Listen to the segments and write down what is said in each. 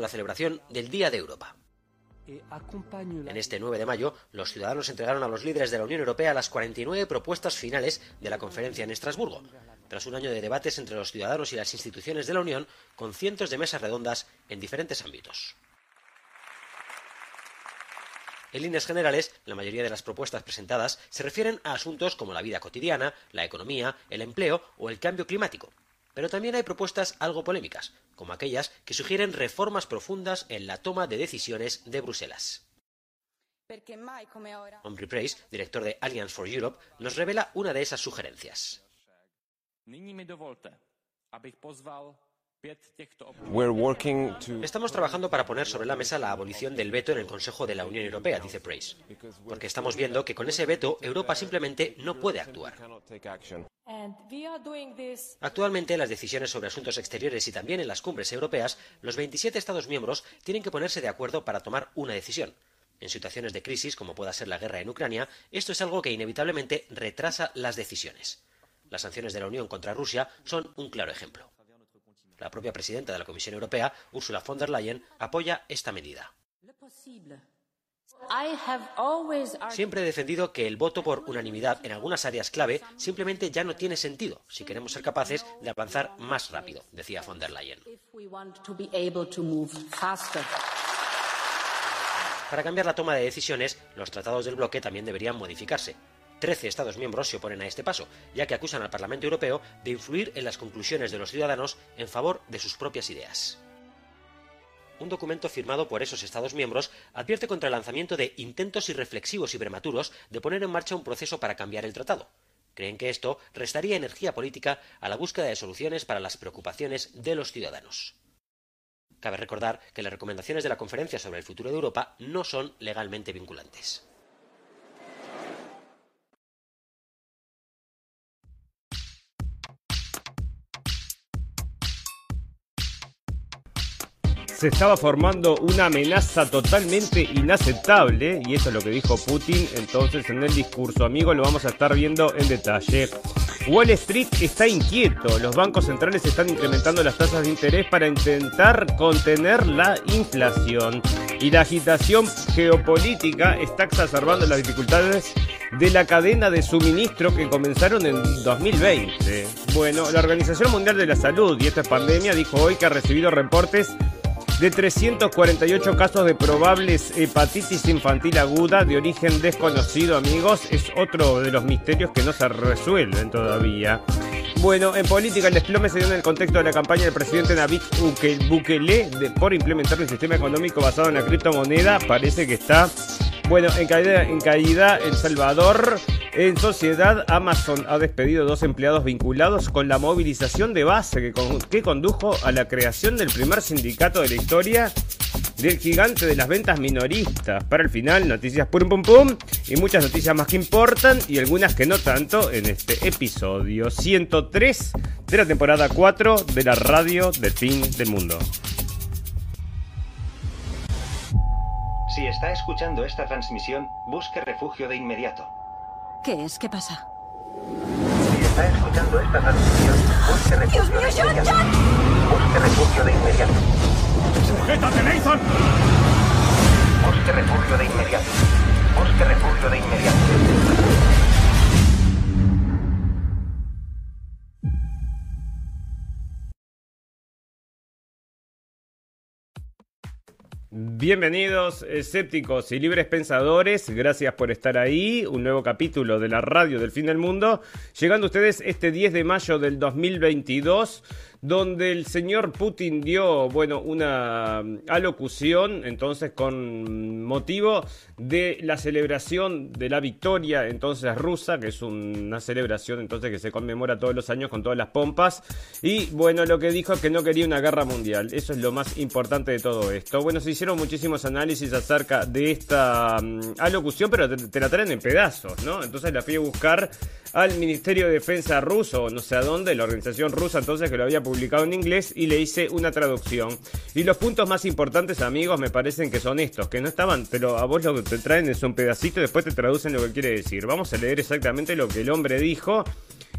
con la celebración del Día de Europa. En este 9 de mayo, los ciudadanos entregaron a los líderes de la Unión Europea las 49 propuestas finales de la conferencia en Estrasburgo, tras un año de debates entre los ciudadanos y las instituciones de la Unión, con cientos de mesas redondas en diferentes ámbitos. En líneas generales, la mayoría de las propuestas presentadas se refieren a asuntos como la vida cotidiana, la economía, el empleo o el cambio climático. Pero también hay propuestas algo polémicas, como aquellas que sugieren reformas profundas en la toma de decisiones de Bruselas. Humphrey Price, director de Alliance for Europe, nos revela una de esas sugerencias. Estamos trabajando para poner sobre la mesa la abolición del veto en el Consejo de la Unión Europea, dice Price, porque estamos viendo que con ese veto Europa simplemente no puede actuar. Actualmente, en las decisiones sobre asuntos exteriores y también en las cumbres europeas, los 27 Estados miembros tienen que ponerse de acuerdo para tomar una decisión. En situaciones de crisis, como pueda ser la guerra en Ucrania, esto es algo que inevitablemente retrasa las decisiones. Las sanciones de la Unión contra Rusia son un claro ejemplo. La propia presidenta de la Comisión Europea, Ursula von der Leyen, apoya esta medida. Siempre he defendido que el voto por unanimidad en algunas áreas clave simplemente ya no tiene sentido si queremos ser capaces de avanzar más rápido, decía von der Leyen. Para cambiar la toma de decisiones, los tratados del bloque también deberían modificarse. Trece Estados miembros se oponen a este paso, ya que acusan al Parlamento Europeo de influir en las conclusiones de los ciudadanos en favor de sus propias ideas. Un documento firmado por esos Estados miembros advierte contra el lanzamiento de intentos irreflexivos y prematuros de poner en marcha un proceso para cambiar el tratado. Creen que esto restaría energía política a la búsqueda de soluciones para las preocupaciones de los ciudadanos. Cabe recordar que las recomendaciones de la Conferencia sobre el Futuro de Europa no son legalmente vinculantes. Se estaba formando una amenaza totalmente inaceptable, y eso es lo que dijo Putin entonces en el discurso. Amigo, lo vamos a estar viendo en detalle. Wall Street está inquieto. Los bancos centrales están incrementando las tasas de interés para intentar contener la inflación. Y la agitación geopolítica está exacerbando las dificultades de la cadena de suministro que comenzaron en 2020. Bueno, la Organización Mundial de la Salud y esta pandemia dijo hoy que ha recibido reportes de 348 casos de probables hepatitis infantil aguda de origen desconocido, amigos. Es otro de los misterios que no se resuelven todavía. Bueno, en política el desplome se dio en el contexto de la campaña del presidente David Bukele por implementar un sistema económico basado en la criptomoneda. Parece que está, bueno, en caída, en caída El Salvador. En sociedad, Amazon ha despedido dos empleados vinculados con la movilización de base que, condujo a la creación del primer sindicato de la historia del gigante de las ventas minoristas. Para el final, noticias pum pum pum y muchas noticias más que importan y algunas que no tanto en este episodio 103 de la temporada 4 de la radio del fin del mundo. Si está escuchando esta transmisión, busque refugio de inmediato. ¿Qué es? ¿Qué pasa? Si está escuchando esta transmisión, busque refugio ¡Dios mío, de John, inmediato. John! Busque refugio de inmediato. ¡Sujétate, Nathan! Busque refugio de inmediato. Busque refugio de inmediato. Bienvenidos escépticos y libres pensadores, gracias por estar ahí, un nuevo capítulo de la radio del fin del mundo, llegando a ustedes este 10 de mayo del 2022 donde el señor Putin dio, bueno, una alocución, entonces con motivo de la celebración de la victoria, entonces rusa, que es una celebración, entonces que se conmemora todos los años con todas las pompas, y bueno, lo que dijo es que no quería una guerra mundial, eso es lo más importante de todo esto. Bueno, se hicieron muchísimos análisis acerca de esta um, alocución, pero te, la traen en pedazos, ¿no? Entonces la fui a buscar al Ministerio de Defensa ruso, no sé a dónde, la organización rusa entonces que lo había publicado en inglés y le hice una traducción. Y los puntos más importantes, amigos, me parecen que son estos, que no estaban, pero a vos lo que te traen es un pedacito y después te traducen lo que quiere decir. Vamos a leer exactamente lo que el hombre dijo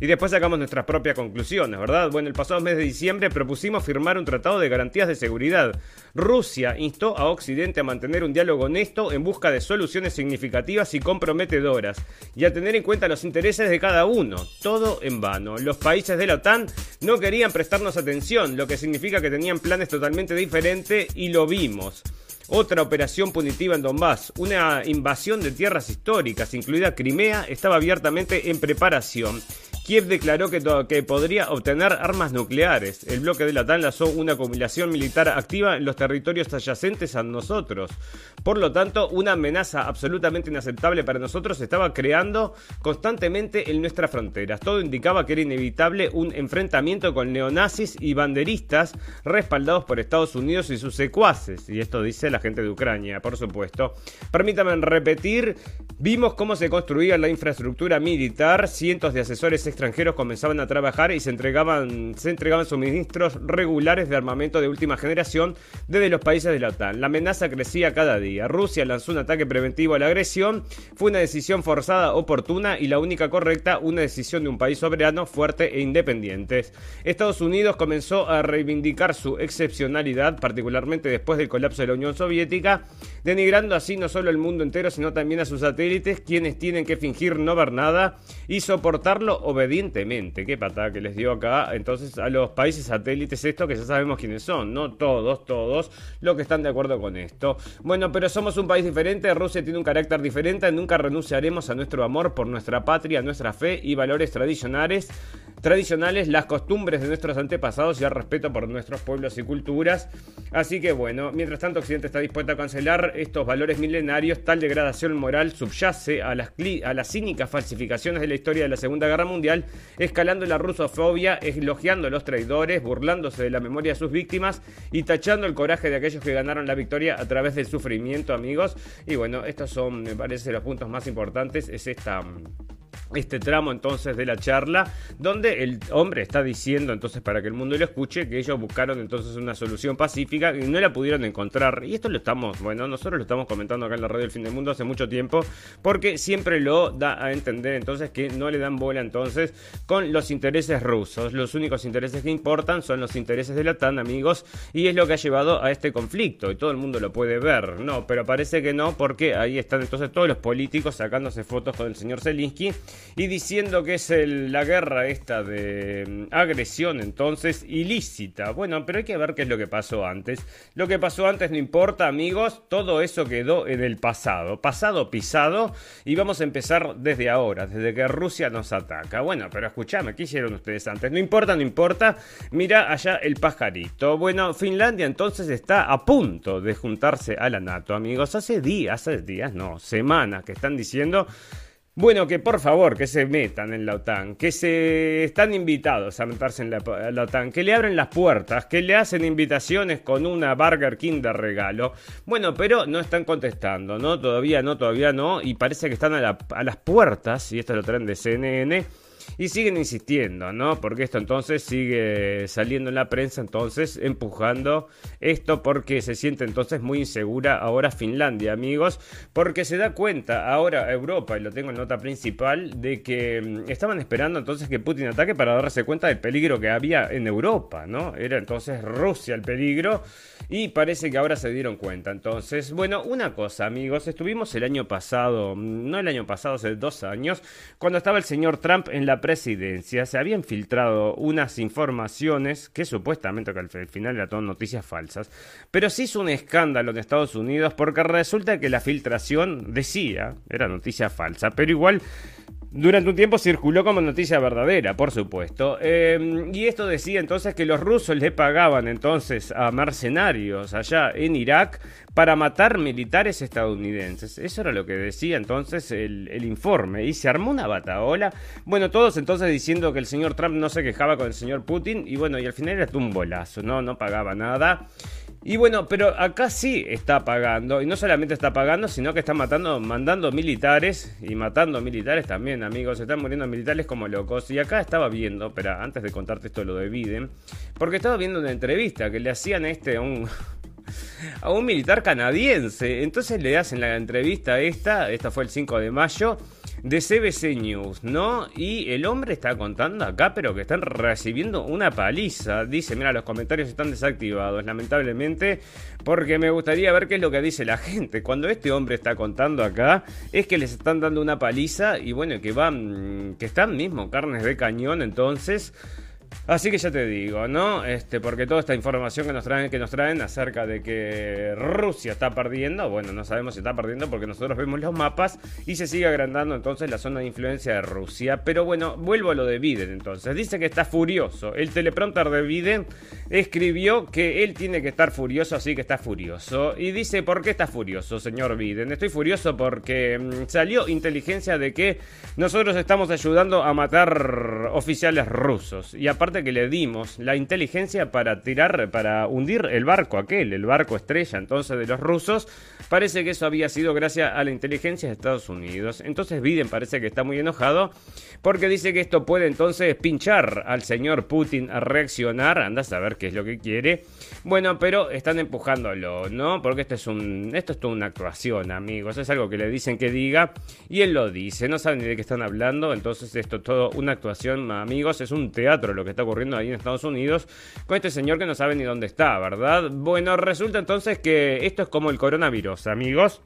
y después sacamos nuestras propias conclusiones, ¿verdad? Bueno, el pasado mes de diciembre propusimos firmar un tratado de garantías de seguridad. Rusia instó a Occidente a mantener un diálogo honesto en busca de soluciones significativas y comprometedoras y a tener en cuenta los intereses de cada uno. Todo en vano. Los países de la OTAN no querían prestarnos atención, lo que significa que tenían planes totalmente diferentes y lo vimos. Otra operación punitiva en Donbass, una invasión de tierras históricas, incluida Crimea, estaba abiertamente en preparación. Kiev declaró que, podría obtener armas nucleares. El bloque de la OTAN lanzó una acumulación militar activa en los territorios adyacentes a nosotros. Por lo tanto, una amenaza absolutamente inaceptable para nosotros se estaba creando constantemente en nuestras fronteras. Todo indicaba que era inevitable un enfrentamiento con neonazis y banderistas respaldados por Estados Unidos y sus secuaces. Y esto dice la gente de Ucrania, por supuesto. Permítanme repetir, vimos cómo se construía la infraestructura militar, cientos de asesores extranjeros comenzaban a trabajar y se entregaban, se entregaban suministros regulares de armamento de última generación desde los países de la OTAN. La amenaza crecía cada día. Rusia lanzó un ataque preventivo a la agresión. Fue una decisión forzada, oportuna y la única correcta, una decisión de un país soberano, fuerte e independiente. Estados Unidos comenzó a reivindicar su excepcionalidad, particularmente después del colapso de la Unión Soviética, denigrando así no solo el mundo entero, sino también a sus satélites, quienes tienen que fingir no ver nada y soportarlo obedientemente. Qué patada que les dio acá entonces a los países satélites esto que ya sabemos quiénes son, no todos, todos los que están de acuerdo con esto. Bueno, pero somos un país diferente, Rusia tiene un carácter diferente, nunca renunciaremos a nuestro amor por nuestra patria, nuestra fe y valores tradicionales tradicionales, las costumbres de nuestros antepasados y el respeto por nuestros pueblos y culturas. Así que bueno, mientras tanto Occidente está dispuesto a cancelar estos valores milenarios, tal degradación moral subyace a las, a las cínicas falsificaciones de la historia de la Segunda Guerra Mundial, escalando la rusofobia, elogiando a los traidores, burlándose de la memoria de sus víctimas y tachando el coraje de aquellos que ganaron la victoria a través del sufrimiento, amigos. Y bueno, estos son, me parece, los puntos más importantes, es esta este tramo entonces de la charla donde el hombre está diciendo entonces para que el mundo lo escuche que ellos buscaron entonces una solución pacífica y no la pudieron encontrar. Y esto lo estamos bueno nosotros lo estamos comentando acá en la radio del fin del mundo hace mucho tiempo porque siempre lo da a entender entonces que no le dan bola entonces con los intereses rusos. Los únicos intereses que importan son los intereses de la OTAN amigos y es lo que ha llevado a este conflicto y todo el mundo lo puede ver. No pero parece que no porque ahí están entonces todos los políticos sacándose fotos con el señor Zelensky y diciendo que es la guerra esta de mm, agresión entonces ilícita. Bueno, pero hay que ver qué es lo que pasó antes. Lo que pasó antes no importa, amigos, todo eso quedó en el pasado, pasado pisado y vamos a empezar desde ahora, desde que Rusia nos ataca. Bueno, pero escúchame, ¿qué hicieron ustedes antes? No importa, no importa. Mira allá el pajarito. Bueno, Finlandia entonces está a punto de juntarse a la NATO, amigos. Hace días, hace días, no, semanas que están diciendo bueno, que por favor, que se metan en la OTAN, que se están invitados a meterse en la, OTAN, que le abren las puertas, que le hacen invitaciones con una Burger King de regalo. Bueno, pero no están contestando, ¿no? Todavía no, todavía no, y parece que están a, a las puertas, y esto lo traen de CNN, y siguen insistiendo, ¿no? Porque esto entonces sigue saliendo en la prensa, entonces empujando esto porque se siente entonces muy insegura ahora Finlandia, amigos, porque se da cuenta ahora Europa, y lo tengo en nota principal, de que mm, estaban esperando entonces que Putin ataque para darse cuenta del peligro que había en Europa, ¿no? Era entonces Rusia el peligro y parece que ahora se dieron cuenta. Entonces, bueno, una cosa, amigos, estuvimos el año pasado, mm, no el año pasado, hace dos años, cuando estaba el señor Trump en la presidencia, se habían filtrado unas informaciones que supuestamente que al final eran noticias falsas, pero sí hizo un escándalo en Estados Unidos porque resulta que la filtración decía, era noticia falsa, pero igual durante un tiempo circuló como noticia verdadera, por supuesto. Em, y esto decía entonces que los rusos le pagaban entonces a mercenarios allá en Irak para matar militares estadounidenses. Eso era lo que decía entonces el, informe. Y se armó una bataola. Bueno, todos entonces diciendo que el señor Trump no se quejaba con el señor Putin. Y bueno, y al final era un bolazo, ¿no? No pagaba nada. Y bueno, pero acá sí está pagando, y no solamente está pagando, sino que está matando, mandando militares y matando militares también, amigos. Se están muriendo militares como locos. Y acá estaba viendo, pero antes de contarte esto lo de Biden, porque estaba viendo una entrevista que le hacían este a un, a un militar canadiense. Entonces le hacen la entrevista esta, esta fue el 5 de mayo de CBC News, ¿no? Y el hombre está contando acá, pero que están recibiendo una paliza. Dice, mira, los comentarios están desactivados, lamentablemente, porque me gustaría ver qué es lo que dice la gente. Cuando este hombre está contando acá, es que les están dando una paliza y bueno, que van, que están mismo carnes de cañón, entonces... Así que ya te digo, ¿no? Este, porque toda esta información que nos traen, que nos traen acerca de que Rusia está perdiendo, bueno, no sabemos si está perdiendo porque nosotros vemos los mapas y se sigue agrandando entonces la zona de influencia de Rusia. Pero bueno, vuelvo a lo de Biden entonces. Dice que está furioso. El teleprompter de Biden escribió que él tiene que estar furioso, así que está furioso. Y dice, ¿por qué está furioso, señor Biden? Estoy furioso porque mm, salió inteligencia de que nosotros estamos ayudando a matar oficiales rusos. Y aparte que le dimos la inteligencia para tirar, para hundir el barco aquel, el barco estrella entonces de los rusos, parece que eso había sido gracias a la inteligencia de Estados Unidos. Entonces Biden parece que está muy enojado porque dice que esto puede entonces pinchar al señor Putin a reaccionar, anda a saber qué es lo que quiere. Bueno, pero están empujándolo, ¿no? Porque esto es un esto es toda una actuación, amigos, es algo que le dicen que diga y él lo dice, no saben ni de qué están hablando, entonces esto es todo una actuación, amigos, es un teatro lo que está ocurriendo ahí en Estados Unidos con este señor que no sabe ni dónde está, ¿verdad? Bueno, resulta entonces que esto es como el coronavirus, amigos.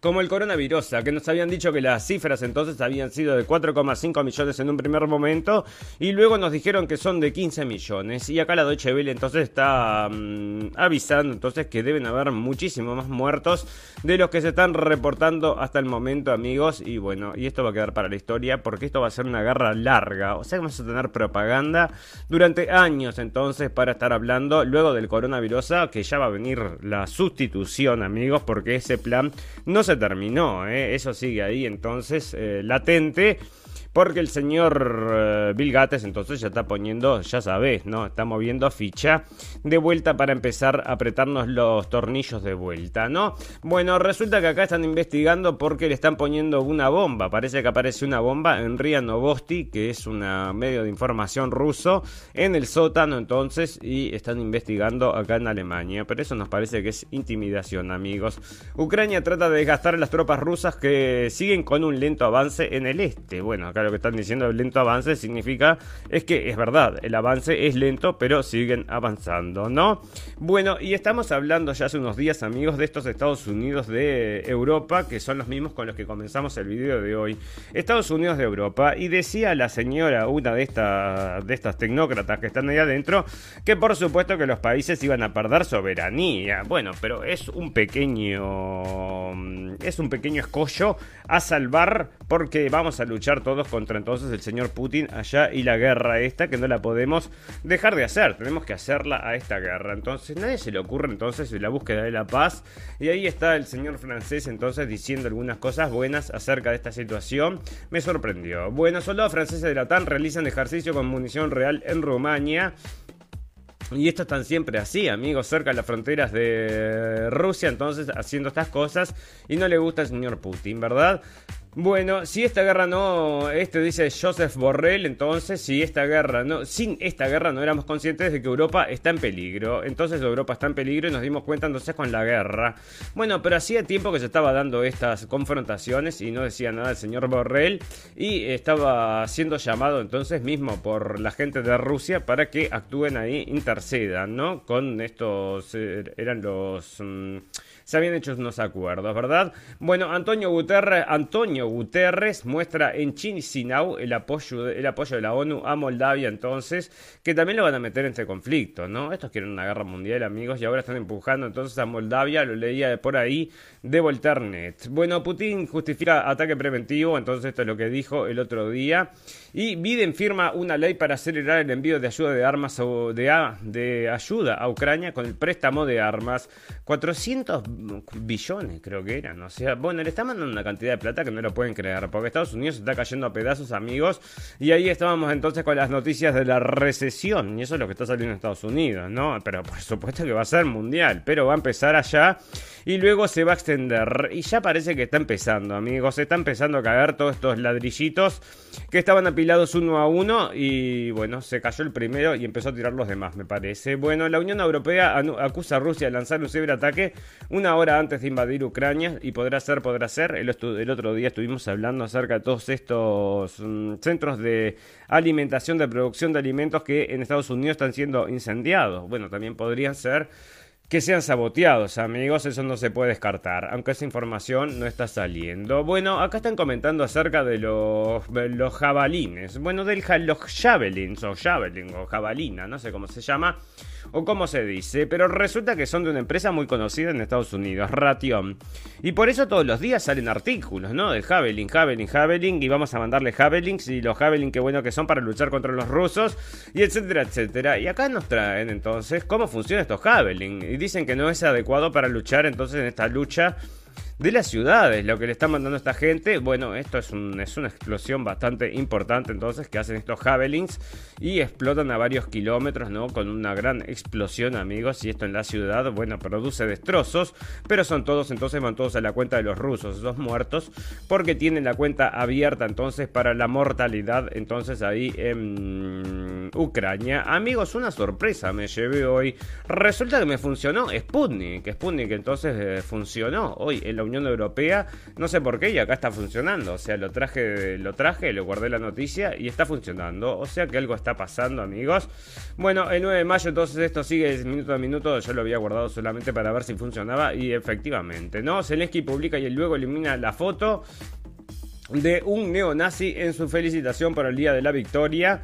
Como el coronavirus, que nos habían dicho que las cifras entonces habían sido de 4,5 millones en un primer momento y luego nos dijeron que son de 15 millones. Y acá la Deutsche Welle entonces está mm, avisando entonces que deben haber muchísimos más muertos de los que se están reportando hasta el momento amigos. Y bueno, y esto va a quedar para la historia porque esto va a ser una guerra larga, o sea vamos a tener propaganda durante años entonces para estar hablando luego del coronavirus que ya va a venir la sustitución amigos porque ese plan no se terminó, ¿eh? eso sigue ahí entonces eh, latente. Porque el señor eh, Bill Gates entonces ya está poniendo, ya sabes, ¿no? Está moviendo ficha de vuelta para empezar a apretarnos los tornillos de vuelta, ¿no? Bueno, resulta que acá están investigando porque le están poniendo una bomba. Parece que aparece una bomba en Ria Novosti, que es un medio de información ruso, en el sótano entonces, y están investigando acá en Alemania. Pero eso nos parece que es intimidación, amigos. Ucrania trata de desgastar a las tropas rusas que siguen con un lento avance en el este. Bueno, acá lo que están diciendo el lento avance significa es que es verdad, el avance es lento, pero siguen avanzando, ¿no? Bueno, y estamos hablando ya hace unos días, amigos, de estos Estados Unidos de Europa, que son los mismos con los que comenzamos el video de hoy. Estados Unidos de Europa, y decía la señora, una de, estas de estas tecnócratas que están ahí adentro, que por supuesto que los países iban a perder soberanía. Bueno, pero es un pequeño. Es un pequeño escollo a salvar porque vamos a luchar todos contra entonces el señor Putin allá y la guerra esta que no la podemos dejar de hacer, tenemos que hacerla a esta guerra. Entonces nadie se le ocurre entonces la búsqueda de la paz y ahí está el señor francés entonces diciendo algunas cosas buenas acerca de esta situación. Me sorprendió. Bueno, soldados franceses de la OTAN realizan ejercicio con munición real en Rumania. Y esto están siempre así, amigos, cerca de las fronteras de Rusia, entonces haciendo estas cosas y no le gusta al señor Putin, ¿verdad? Bueno, si esta guerra no, este dice Joseph Borrell, entonces si esta guerra no, sin esta guerra no éramos conscientes de que Europa está en peligro. Entonces Europa está en peligro y nos dimos cuenta entonces con la guerra. Bueno, pero hacía tiempo que se estaba dando estas confrontaciones y no decía nada el señor Borrell y estaba siendo llamado entonces mismo por la gente de Rusia para que actúen ahí, intercedan, ¿no? Con estos, eh, eran los... Mm, se habían hecho unos acuerdos, ¿verdad? Bueno, Antonio Guterres, Antonio Guterres muestra en Chisinau el apoyo, el apoyo de la ONU a Moldavia entonces, que también lo van a meter en este conflicto, ¿no? Estos quieren una guerra mundial, amigos, y ahora están empujando entonces a Moldavia, lo leía por ahí, de Volternet. Bueno, Putin justifica ataque preventivo, entonces esto es lo que dijo el otro día. Y Biden firma una ley para acelerar el envío de ayuda de armas o de, de ayuda a Ucrania con el préstamo de armas. 400 billones creo que eran. O sea, bueno, le está mandando una cantidad de plata que no lo pueden creer, porque Estados Unidos está cayendo a pedazos, amigos, y ahí estábamos entonces con las noticias de la recesión, y eso es lo que está saliendo en Estados Unidos, ¿no? Pero por supuesto que va a ser mundial, pero va a empezar allá y luego se va a extender, y ya parece que está empezando, amigos, se está empezando a caer todos estos ladrillitos que estaban apilados uno a uno, y bueno, se cayó el primero y empezó a tirar los demás, me parece. Bueno, la Unión Europea acusa a Rusia de lanzar un ciberataque una hora antes de invadir Ucrania, y podrá ser, podrá ser, el, otro día estuvimos hablando acerca de todos estos mm, centros de alimentación, de producción de alimentos que en Estados Unidos están siendo incendiados. Bueno, también podrían ser que sean saboteados, amigos, eso no se puede descartar, aunque esa información no está saliendo. Bueno, acá están comentando acerca de los, los jabalines, bueno, del los javelins, o javelin, o jabalina, no sé cómo se llama, o cómo se dice, pero resulta que son de una empresa muy conocida en Estados Unidos, Ration. Y por eso todos los días salen artículos, ¿no? De Javelin, Javelin, Javelin, y vamos a mandarle Javelins y los Javelin, qué bueno que son para luchar contra los rusos, y etcétera, etcétera. Y acá nos traen entonces cómo funcionan estos Javelin. Y dicen que no es adecuado para luchar entonces en esta lucha de las ciudades, lo que le está mandando esta gente. Bueno, esto es, es una explosión bastante importante entonces que hacen estos Javelins y explotan a varios kilómetros, ¿no? Con una gran explosión, amigos. Y esto en la ciudad, bueno, produce destrozos, pero son todos, entonces van todos a la cuenta de los rusos, esos muertos, porque tienen la cuenta abierta entonces para la mortalidad, entonces ahí en Ucrania. Amigos, una sorpresa me llevé hoy. Resulta que me funcionó Sputnik, Sputnik entonces eh, funcionó hoy en la Unión Europea. No sé por qué y acá está funcionando. O sea, lo traje, lo traje, lo guardé la noticia y está funcionando. O sea que algo está pasando, amigos. Bueno, el 9 de mayo entonces esto sigue minuto a minuto. Yo lo había guardado solamente para ver si funcionaba y efectivamente, ¿no? Zelensky publica y luego elimina la foto de un neonazi en su felicitación por el Día de la Victoria.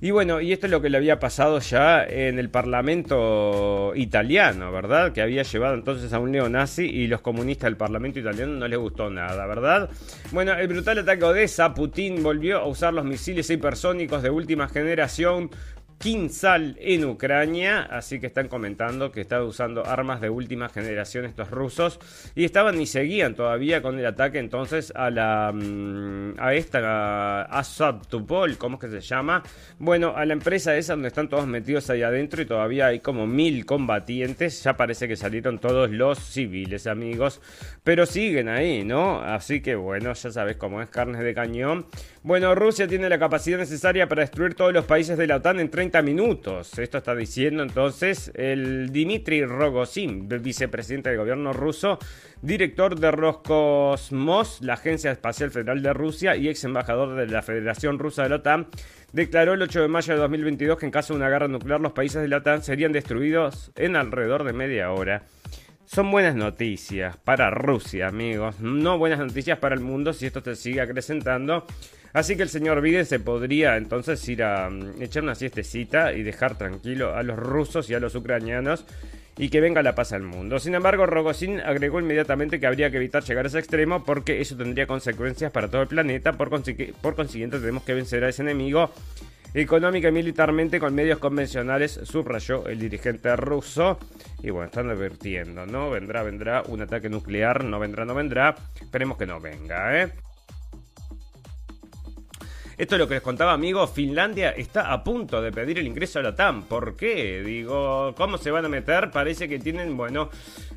Y bueno, y esto es lo que le había pasado ya en el Parlamento italiano, ¿verdad? Que había llevado entonces a un neonazi y los comunistas del Parlamento italiano no les gustó nada, ¿verdad? Bueno, el brutal ataque a Odessa, Putin volvió a usar los misiles hipersónicos de última generación Kinsal en Ucrania, así que están comentando que estaban usando armas de última generación estos rusos y estaban y seguían todavía con el ataque entonces a la mm, a esta a ¿cómo es que se llama? Bueno, a la empresa esa donde están todos metidos ahí adentro y todavía hay como mil combatientes, ya parece que salieron todos los civiles amigos, pero siguen ahí, ¿no? Así que bueno, ya sabes cómo es carne de cañón. Bueno, Rusia tiene la capacidad necesaria para destruir todos los países de la OTAN en 30 minutos. Esto está diciendo entonces el Dmitry Rogozin, vicepresidente del gobierno ruso, director de Roscosmos, la Agencia Espacial Federal de Rusia y ex embajador de la Federación Rusa de la OTAN, declaró el 8 de mayo de 2022 que en caso de una guerra nuclear los países de la OTAN serían destruidos en alrededor de media hora. Son buenas noticias para Rusia, amigos. No buenas noticias para el mundo si esto se sigue acrecentando. Así que el señor Biden se podría entonces ir a mm, echar una siestecita y dejar tranquilo a los rusos y a los ucranianos y que venga la paz al mundo. Sin embargo, Rogozin agregó inmediatamente que habría que evitar llegar a ese extremo porque eso tendría consecuencias para todo el planeta. Por, por consiguiente, tenemos que vencer a ese enemigo económica y militarmente con medios convencionales, subrayó el dirigente ruso. Y bueno, están advirtiendo, ¿no? Vendrá, vendrá un ataque nuclear, no vendrá, no vendrá. Esperemos que no venga, ¿eh? Esto es lo que les contaba, amigos. Finlandia está a punto de pedir el ingreso a la OTAN. ¿Por qué? Digo, ¿cómo se van a meter? Parece que tienen, bueno,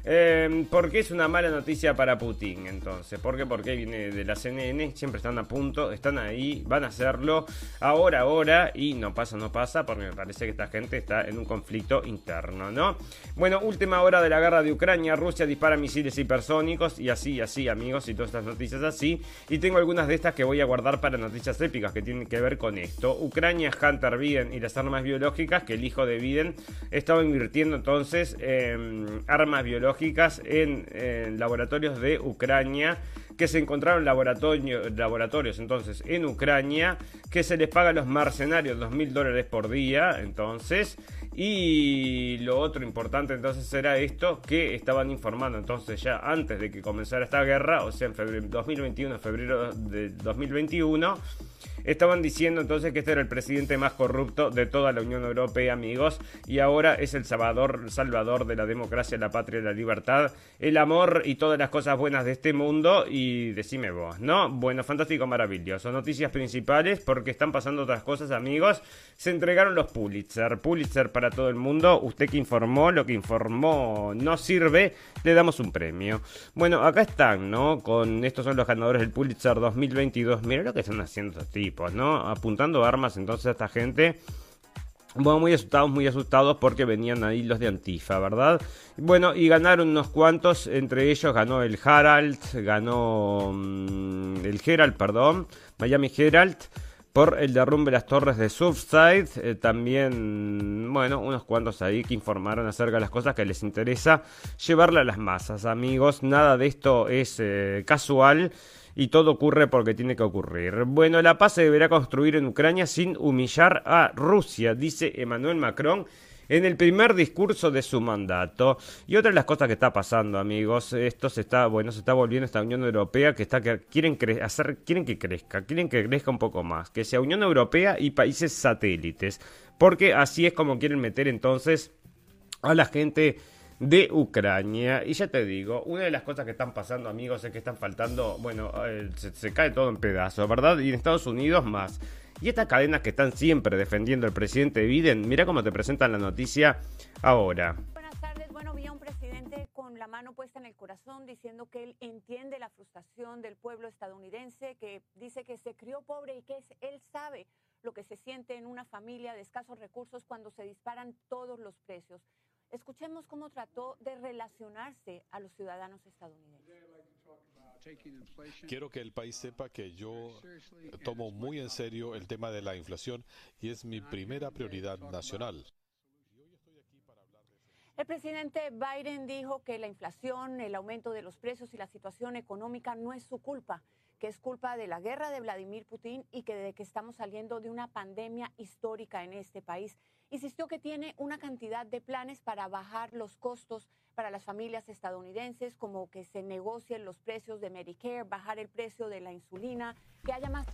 eh, ¿por qué es una mala noticia para Putin? Entonces, ¿por qué? Porque viene de la CNN, siempre están a punto, están ahí, van a hacerlo ahora, ahora, y no pasa, no pasa, porque me parece que esta gente está en un conflicto interno, ¿no? Bueno, última hora de la guerra de Ucrania, Rusia dispara misiles hipersónicos, y así, así, amigos, y todas estas noticias así. Y tengo algunas de estas que voy a guardar para noticias épicas que tienen que ver con esto. Ucrania, Hunter Biden y las armas biológicas, que el hijo de Biden estaba invirtiendo entonces en armas biológicas en, laboratorios de Ucrania que se encontraron laboratorios entonces en Ucrania, que se les paga a los mercenarios dos mil dólares por día, entonces, y lo otro importante entonces era esto, que estaban informando entonces ya antes de que comenzara esta guerra, o sea en febrero 2021, febrero de 2021, estaban diciendo entonces que este era el presidente más corrupto de toda la Unión Europea, amigos, y ahora es el salvador, salvador de la democracia, la patria, la libertad, el amor y todas las cosas buenas de este mundo. Y decime vos, ¿no? Bueno, fantástico, maravilloso. Noticias principales porque están pasando otras cosas, amigos. Se entregaron los Pulitzer. Pulitzer para todo el mundo. Usted que informó, lo que informó no sirve, le damos un premio. Bueno, acá están, ¿no? Con estos son los ganadores del Pulitzer 2022. Mira lo que están haciendo tipos, ¿no? Apuntando armas entonces a esta gente. Bueno, muy asustados, muy asustados porque venían ahí los de Antifa, ¿verdad? Bueno, y ganaron unos cuantos, entre ellos ganó el Herald, ganó mm, el Herald, perdón, Miami Herald, por el derrumbe de las torres de Surfside. Eh, también, bueno, unos cuantos ahí que informaron acerca de las cosas que les interesa llevarle a las masas, amigos. Nada de esto es eh, casual y todo ocurre porque tiene que ocurrir. Bueno, la paz se deberá construir en Ucrania sin humillar a Rusia, dice Emmanuel Macron en el primer discurso de su mandato. Y otra de las cosas que está pasando, amigos, esto se está, bueno, se está volviendo esta Unión Europea que está que quieren hacer, quieren que crezca, quieren que crezca un poco más, que sea Unión Europea y países satélites, porque así es como quieren meter entonces a la gente de Ucrania. Y ya te digo, una de las cosas que están pasando, amigos, es que están faltando, bueno, eh, se, se, cae todo en pedazos, ¿verdad? Y en Estados Unidos más. Y estas cadenas que están siempre defendiendo al presidente Biden, mira cómo te presentan la noticia ahora. Buenas tardes. Bueno, vi a un presidente con la mano puesta en el corazón diciendo que él entiende la frustración del pueblo estadounidense, que dice que se crió pobre y que él sabe lo que se siente en una familia de escasos recursos cuando se disparan todos los precios. Escuchemos cómo trató de relacionarse a los ciudadanos estadounidenses. Quiero que el país sepa que yo tomo muy en serio el tema de la inflación y es mi primera prioridad nacional. El presidente Biden dijo que la inflación, el aumento de los precios y la situación económica no es su culpa, que es culpa de la guerra de Vladimir Putin y que de que estamos saliendo de una pandemia histórica en este país. Insistió que tiene una cantidad de planes para bajar los costos para las familias estadounidenses, como que se negocien los precios de Medicare, bajar el precio de la insulina, que haya más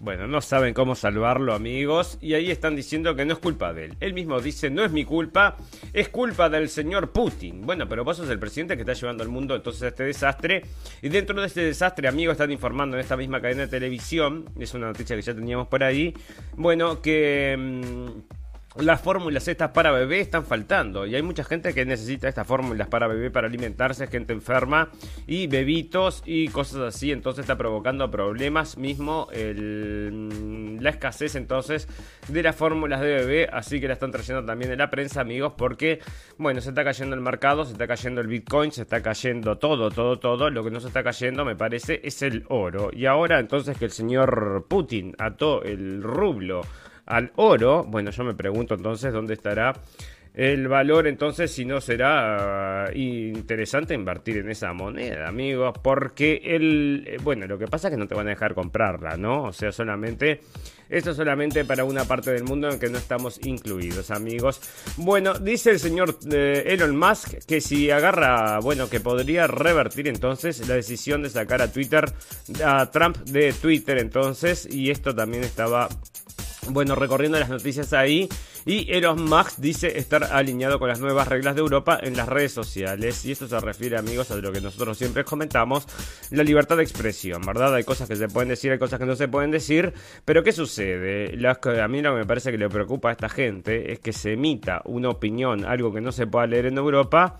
bueno, no saben cómo salvarlo, amigos, y ahí están diciendo que no es culpa de él. Él mismo dice, no es mi culpa, es culpa del señor Putin. Bueno, pero vos sos el presidente que está llevando al mundo entonces a este desastre. Y dentro de este desastre, amigos, están informando en esta misma cadena de televisión, es una noticia que ya teníamos por ahí, bueno, que... Mmm, las fórmulas estas para bebé están faltando y hay mucha gente que necesita estas fórmulas para bebé para alimentarse, gente enferma y bebitos y cosas así, entonces está provocando problemas mismo el, la escasez entonces de las fórmulas de bebé, así que la están trayendo también en la prensa amigos porque bueno, se está cayendo el mercado, se está cayendo el Bitcoin, se está cayendo todo, todo, todo, lo que no se está cayendo me parece es el oro. Y ahora entonces que el señor Putin ató el rublo al oro, bueno, yo me pregunto entonces dónde estará el valor entonces si no será uh, interesante invertir en esa moneda, amigos, porque el eh, bueno, lo que pasa es que no te van a dejar comprarla, ¿no? O sea, solamente esto solamente para una parte del mundo en que no estamos incluidos, amigos. Bueno, dice el señor eh, Elon Musk que si agarra, bueno, que podría revertir entonces la decisión de sacar a Twitter a Trump de Twitter entonces y esto también estaba bueno, recorriendo las noticias ahí. Y Elon Musk dice estar alineado con las nuevas reglas de Europa en las redes sociales. Y esto se refiere, amigos, a lo que nosotros siempre comentamos: la libertad de expresión, ¿verdad? Hay cosas que se pueden decir, hay cosas que no se pueden decir. Pero ¿qué sucede? a mí lo que me parece que le preocupa a esta gente es que se emita una opinión, algo que no se pueda leer en Europa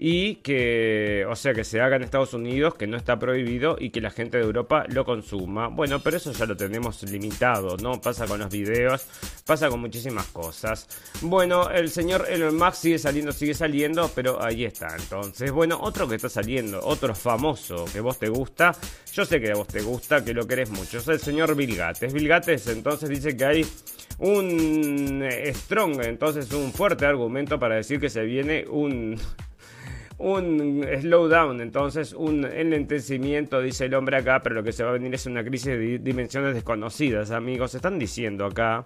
y que, o sea, que se haga en Estados Unidos, que no está prohibido y que la gente de Europa lo consuma. Bueno, pero eso ya lo tenemos limitado, ¿no? Pasa con los videos, pasa con muchísimas cosas. Bueno, el señor Elon Musk sigue saliendo, sigue saliendo, pero ahí está. Entonces, bueno, otro que está saliendo, otro famoso que vos te gusta, yo sé que a vos te gusta, que lo querés mucho, es el señor Bill Gates. Bill Gates entonces dice que hay un strong, entonces un fuerte argumento para decir que se viene un un slowdown, entonces un enlentecimiento, dice el hombre acá, pero lo que se va a venir es una crisis de dimensiones desconocidas, amigos. Están diciendo acá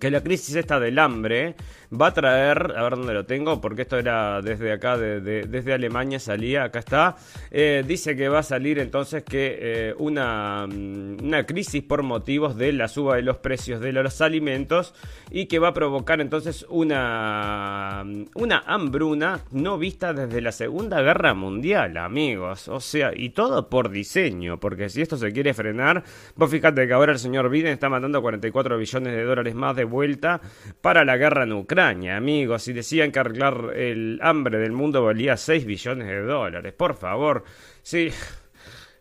que la crisis esta del hambre va a traer, a ver dónde lo tengo, porque esto era desde acá, de, de, desde Alemania salía, acá está, eh, dice que va a salir entonces que eh, una, mm, una crisis por motivos de la suba de los precios de los alimentos y que va a provocar entonces una, mm, una hambruna no vista desde la Segunda Guerra Mundial, amigos, o sea, y todo por diseño, porque si esto se quiere frenar, vos fíjate que ahora el señor Biden está mandando 44 billones de dólares más de vuelta para la guerra en Ucrania, amigos. Y decían que arreglar el hambre del mundo valía 6 billones de dólares. Por favor. Sí.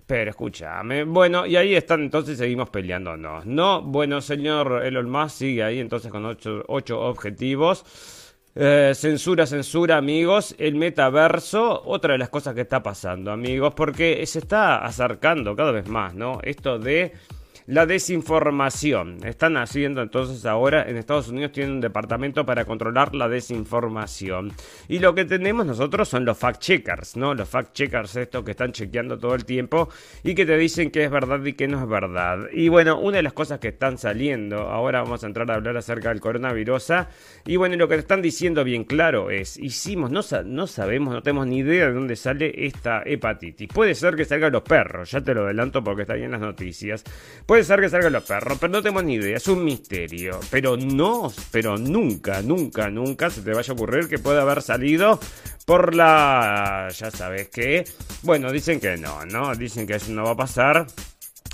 Pero escúchame. Bueno, y ahí están, entonces seguimos peleándonos. No, bueno, señor Elon Musk sigue ahí entonces con ocho, ocho objetivos. Eh, censura, censura, amigos. El metaverso, otra de las cosas que está pasando, amigos, porque se está acercando cada vez más, ¿no? Esto de la desinformación. Están haciendo entonces ahora en Estados Unidos tienen un departamento para controlar la desinformación. Y lo que tenemos nosotros son los fact checkers, ¿no? Los fact checkers estos que están chequeando todo el tiempo y que te dicen que es verdad y que no es verdad. Y bueno, una de las cosas que están saliendo, ahora vamos a entrar a hablar acerca del coronavirus. Y bueno, lo que te están diciendo bien claro es, hicimos, no, no sabemos, no tenemos ni idea de dónde sale esta hepatitis. Puede ser que salga los perros, ya te lo adelanto porque está ahí en las noticias. Ser que salgan los perros, pero no tenemos ni idea, es un misterio. Pero no, pero nunca, nunca, nunca se te vaya a ocurrir que pueda haber salido por la... ya sabes qué. Bueno, dicen que no, ¿no? Dicen que eso no va a pasar.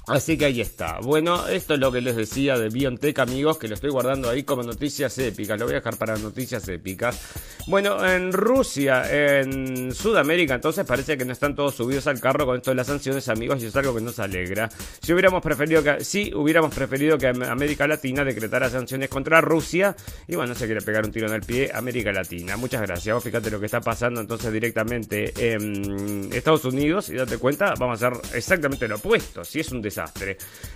Así que ahí está. Bueno, esto es lo que les decía de BioNTech, amigos, que lo estoy guardando ahí como noticias épicas. Lo voy a dejar para noticias épicas. Bueno, en Rusia, en Sudamérica, entonces parece que no están todos subidos al carro con esto de las sanciones, amigos, y es algo que nos alegra. Si hubiéramos preferido que, sí, hubiéramos preferido que América Latina decretara sanciones contra Rusia. Y bueno, no se quiere pegar un tiro en el pie, América Latina. Muchas gracias. Fíjate lo que está pasando entonces directamente en Estados Unidos y date cuenta, vamos a hacer exactamente lo opuesto. Si es un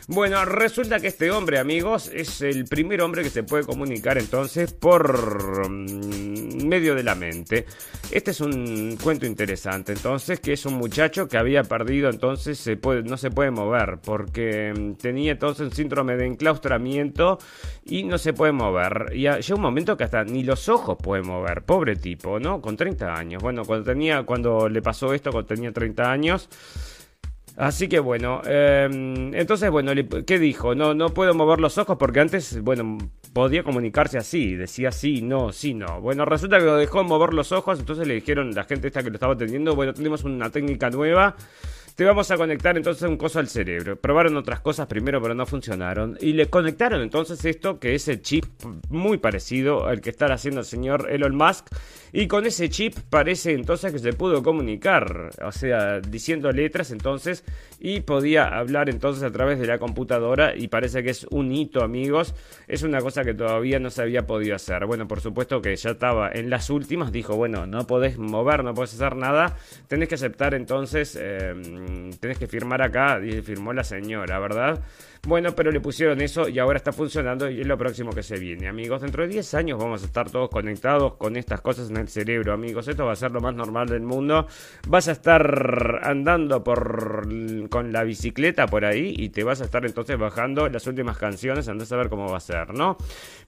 Bueno, resulta que este hombre, amigos, es el primer hombre que se puede comunicar entonces por medio de la mente. Este es un cuento interesante, entonces, que es un muchacho que había perdido, entonces no se puede mover, porque mm, tenía entonces un síndrome de enclaustramiento y no se puede mover. Y llega un momento que hasta ni los ojos puede mover, pobre tipo, ¿no? Con 30 años. Bueno, cuando tenía, cuando le pasó esto, cuando tenía 30 años. Así que bueno, eh, entonces bueno, ¿qué dijo? No, no puedo mover los ojos porque antes, bueno, podía comunicarse así, decía sí, no, sí, no. Bueno, resulta que lo dejó mover los ojos, entonces le dijeron la gente esta que lo estaba atendiendo, bueno, tenemos una técnica nueva te vamos a conectar entonces un coso al cerebro. Probaron otras cosas primero, pero no funcionaron. Y le conectaron entonces esto, que es el chip muy parecido al que está haciendo el señor Elon Musk. Y con ese chip parece entonces que se pudo comunicar, o sea, diciendo letras entonces, y podía hablar entonces a través de la computadora. Y parece que es un hito, amigos. Es una cosa que todavía no se había podido hacer. Bueno, por supuesto que ya estaba en las últimas. Dijo, bueno, no podés mover, no podés hacer nada. Tenés que aceptar entonces. Eh, tenés que firmar acá, firmó la señora, ¿verdad? Bueno, pero le pusieron eso y ahora está funcionando y es lo próximo que se viene, amigos. Dentro de 10 años vamos a estar todos conectados con estas cosas en el cerebro, amigos. Esto va a ser lo más normal del mundo. Vas a estar andando por con la bicicleta por ahí y te vas a estar entonces bajando las últimas canciones, andás a ver cómo va a ser, ¿no?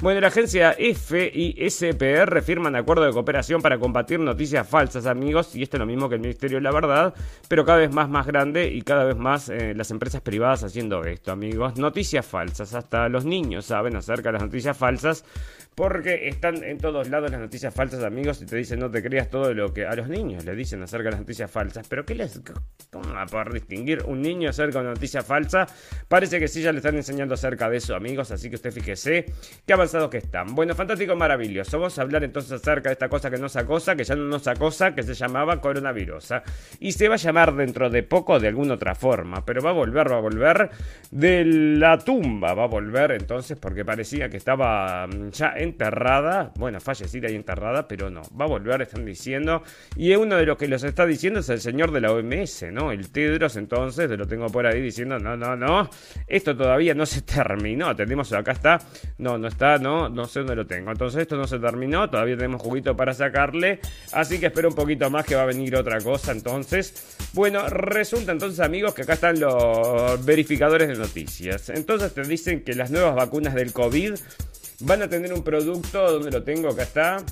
Bueno, la agencia FISPR firman acuerdo de cooperación para combatir noticias falsas, amigos, y esto es lo mismo que el Ministerio de la Verdad, pero cada vez más más grande y cada vez más eh, las empresas privadas haciendo esto, amigos noticias falsas. Hasta los niños saben acerca de las noticias falsas porque están en todos lados las noticias falsas, amigos, y te dicen no te creas todo lo que a los niños les dicen acerca de las noticias falsas. Pero ¿qué les... ¿Cómo va a poder distinguir un niño acerca de una noticia falsa? Parece que sí ya le están enseñando acerca de eso, amigos, así que usted fíjese qué avanzados que están. Bueno, fantástico, maravilloso. Vamos a hablar entonces acerca de esta cosa que nos acosa, que ya no nos acosa, que se llamaba coronavirus. Y se va a llamar dentro de poco de alguna otra forma, pero va a volver, va a volver de la tumba, va a volver entonces porque parecía que estaba mm, ya en enterrada, bueno, fallecida y enterrada, pero no, va a volver, están diciendo, y uno de los que los está diciendo es el señor de la OMS, ¿no? El Tedros, entonces, lo tengo por ahí diciendo, no, no, no, esto todavía no se terminó, tenemos, acá está, no, no está, no, no sé dónde lo tengo, entonces esto no se terminó, todavía tenemos juguito para sacarle, así que espero un poquito más que va a venir otra cosa, entonces, bueno, resulta entonces, amigos, que acá están los verificadores de noticias, entonces te dicen que las nuevas vacunas del COVID van a tener un producto, donde lo tengo? Acá está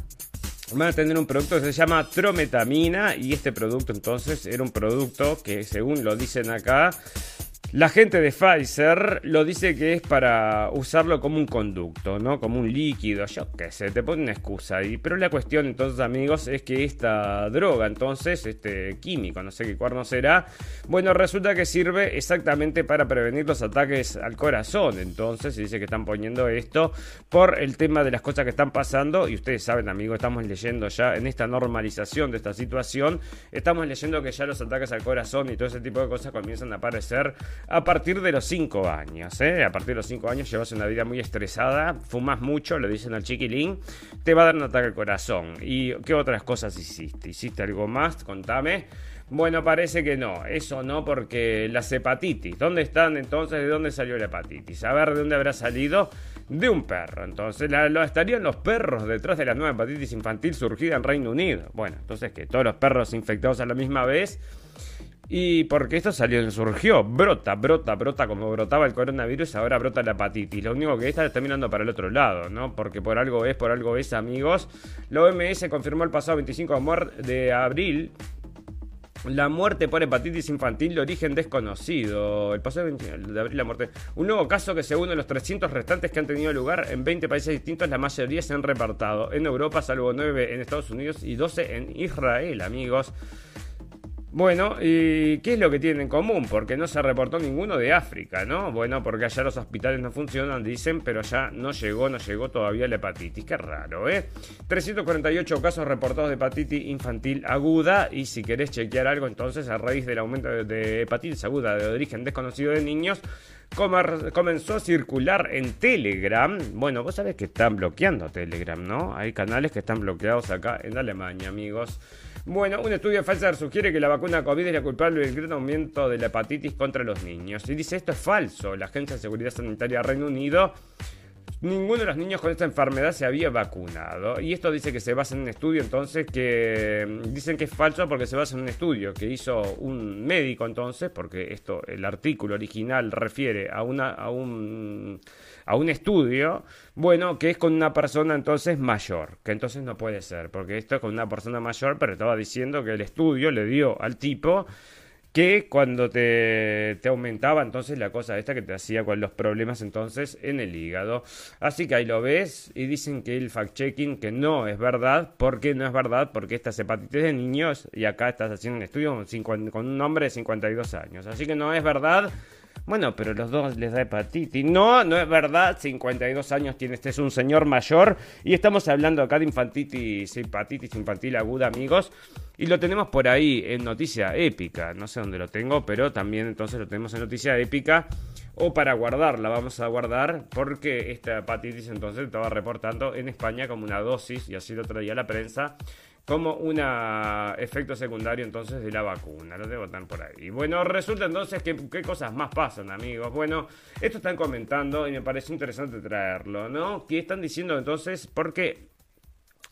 van a tener un producto que se llama trometamina y este producto entonces era un producto que según lo dicen acá la gente de Pfizer lo dice que es para usarlo como un conducto, ¿no? Como un líquido, yo qué sé, te pone una excusa. Pero la cuestión entonces, amigos, es que esta droga, entonces, este químico, no sé qué cuerno será, bueno, resulta que sirve exactamente para prevenir los ataques al corazón. Entonces, se dice que están poniendo esto por el tema de las cosas que están pasando. Y ustedes saben, amigos, estamos leyendo ya en esta normalización de esta situación, estamos leyendo que ya los ataques al corazón y todo ese tipo de cosas comienzan a aparecer a partir de los 5 años. ¿eh? A partir de los 5 años llevas una vida muy estresada, fumas mucho, le dicen al chiquilín, te va a dar un ataque al corazón. ¿Y qué otras cosas hiciste? ¿Hiciste algo más? Contame. Bueno, parece que no, eso no, porque las hepatitis, ¿dónde están entonces? ¿De dónde salió la hepatitis? A ver, ¿de dónde habrá salido? De un perro. Entonces, lo estarían los perros detrás de la nueva hepatitis infantil surgida en Reino Unido. Bueno, entonces que todos los perros infectados a la misma vez y porque esto salió, surgió, brota, brota, brota, como brotaba el coronavirus, ahora brota la hepatitis. Lo único que está está mirando para el otro lado, ¿no? Porque por algo es, por algo es, amigos. La OMS confirmó el pasado 25 de abril la muerte por hepatitis infantil de origen desconocido. El pasado 25 de abril la muerte. Un nuevo caso que se une a los 300 restantes que han tenido lugar en 20 países distintos, la mayoría se han repartado en Europa, salvo 9 en Estados Unidos y 12 en Israel, amigos. Bueno, ¿y qué es lo que tienen en común? Porque no se reportó ninguno de África, ¿no? Bueno, porque allá los hospitales no funcionan, dicen, pero allá no llegó, no llegó todavía la hepatitis. Qué raro, ¿eh? 348 casos reportados de hepatitis infantil aguda. Y si querés chequear algo, entonces, a raíz del aumento de hepatitis aguda de origen desconocido de niños, comenzó a circular en Telegram. Bueno, vos sabés que están bloqueando Telegram, ¿no? Hay canales que están bloqueados acá en Alemania, amigos. Bueno, un estudio de sugiere que la vacuna COVID es la culpable del gran aumento de la hepatitis contra los niños. Y dice esto es falso. La Agencia de Seguridad Sanitaria Reino Unido ninguno de los niños con esta enfermedad se había vacunado. Y esto dice que se basa en un estudio, entonces, que mm, dicen que es falso porque se basa en un estudio que hizo un médico, entonces, porque esto, el artículo original refiere a, una, a un a un estudio, bueno, que es con una persona entonces mayor, que entonces no puede ser, porque esto es con una persona mayor, pero estaba diciendo que el estudio le dio al tipo que cuando te, te, aumentaba entonces la cosa esta que te hacía con los problemas entonces en el hígado. Así que ahí lo ves y dicen que el fact-checking que no es verdad, porque no es verdad, porque estas hepatitis de niños y acá estás haciendo un estudio con, con un hombre de 52 años. Así que no es verdad. Bueno, pero los dos les da hepatitis. No, no es verdad. 52 años tiene este, es un señor mayor. Y estamos hablando acá de infantitis, hepatitis infantil aguda, amigos. Y lo tenemos por ahí en noticia épica. No sé dónde lo tengo, pero también entonces lo tenemos en noticia épica. O para guardarla, vamos a guardar porque esta hepatitis entonces estaba reportando en España como una dosis, y así lo traía la prensa, como un efecto secundario entonces de la vacuna. Lo debo estar por ahí. Bueno, resulta entonces que qué cosas más pasan, amigos. Bueno, esto están comentando y me parece interesante traerlo, ¿no? Que están diciendo entonces, porque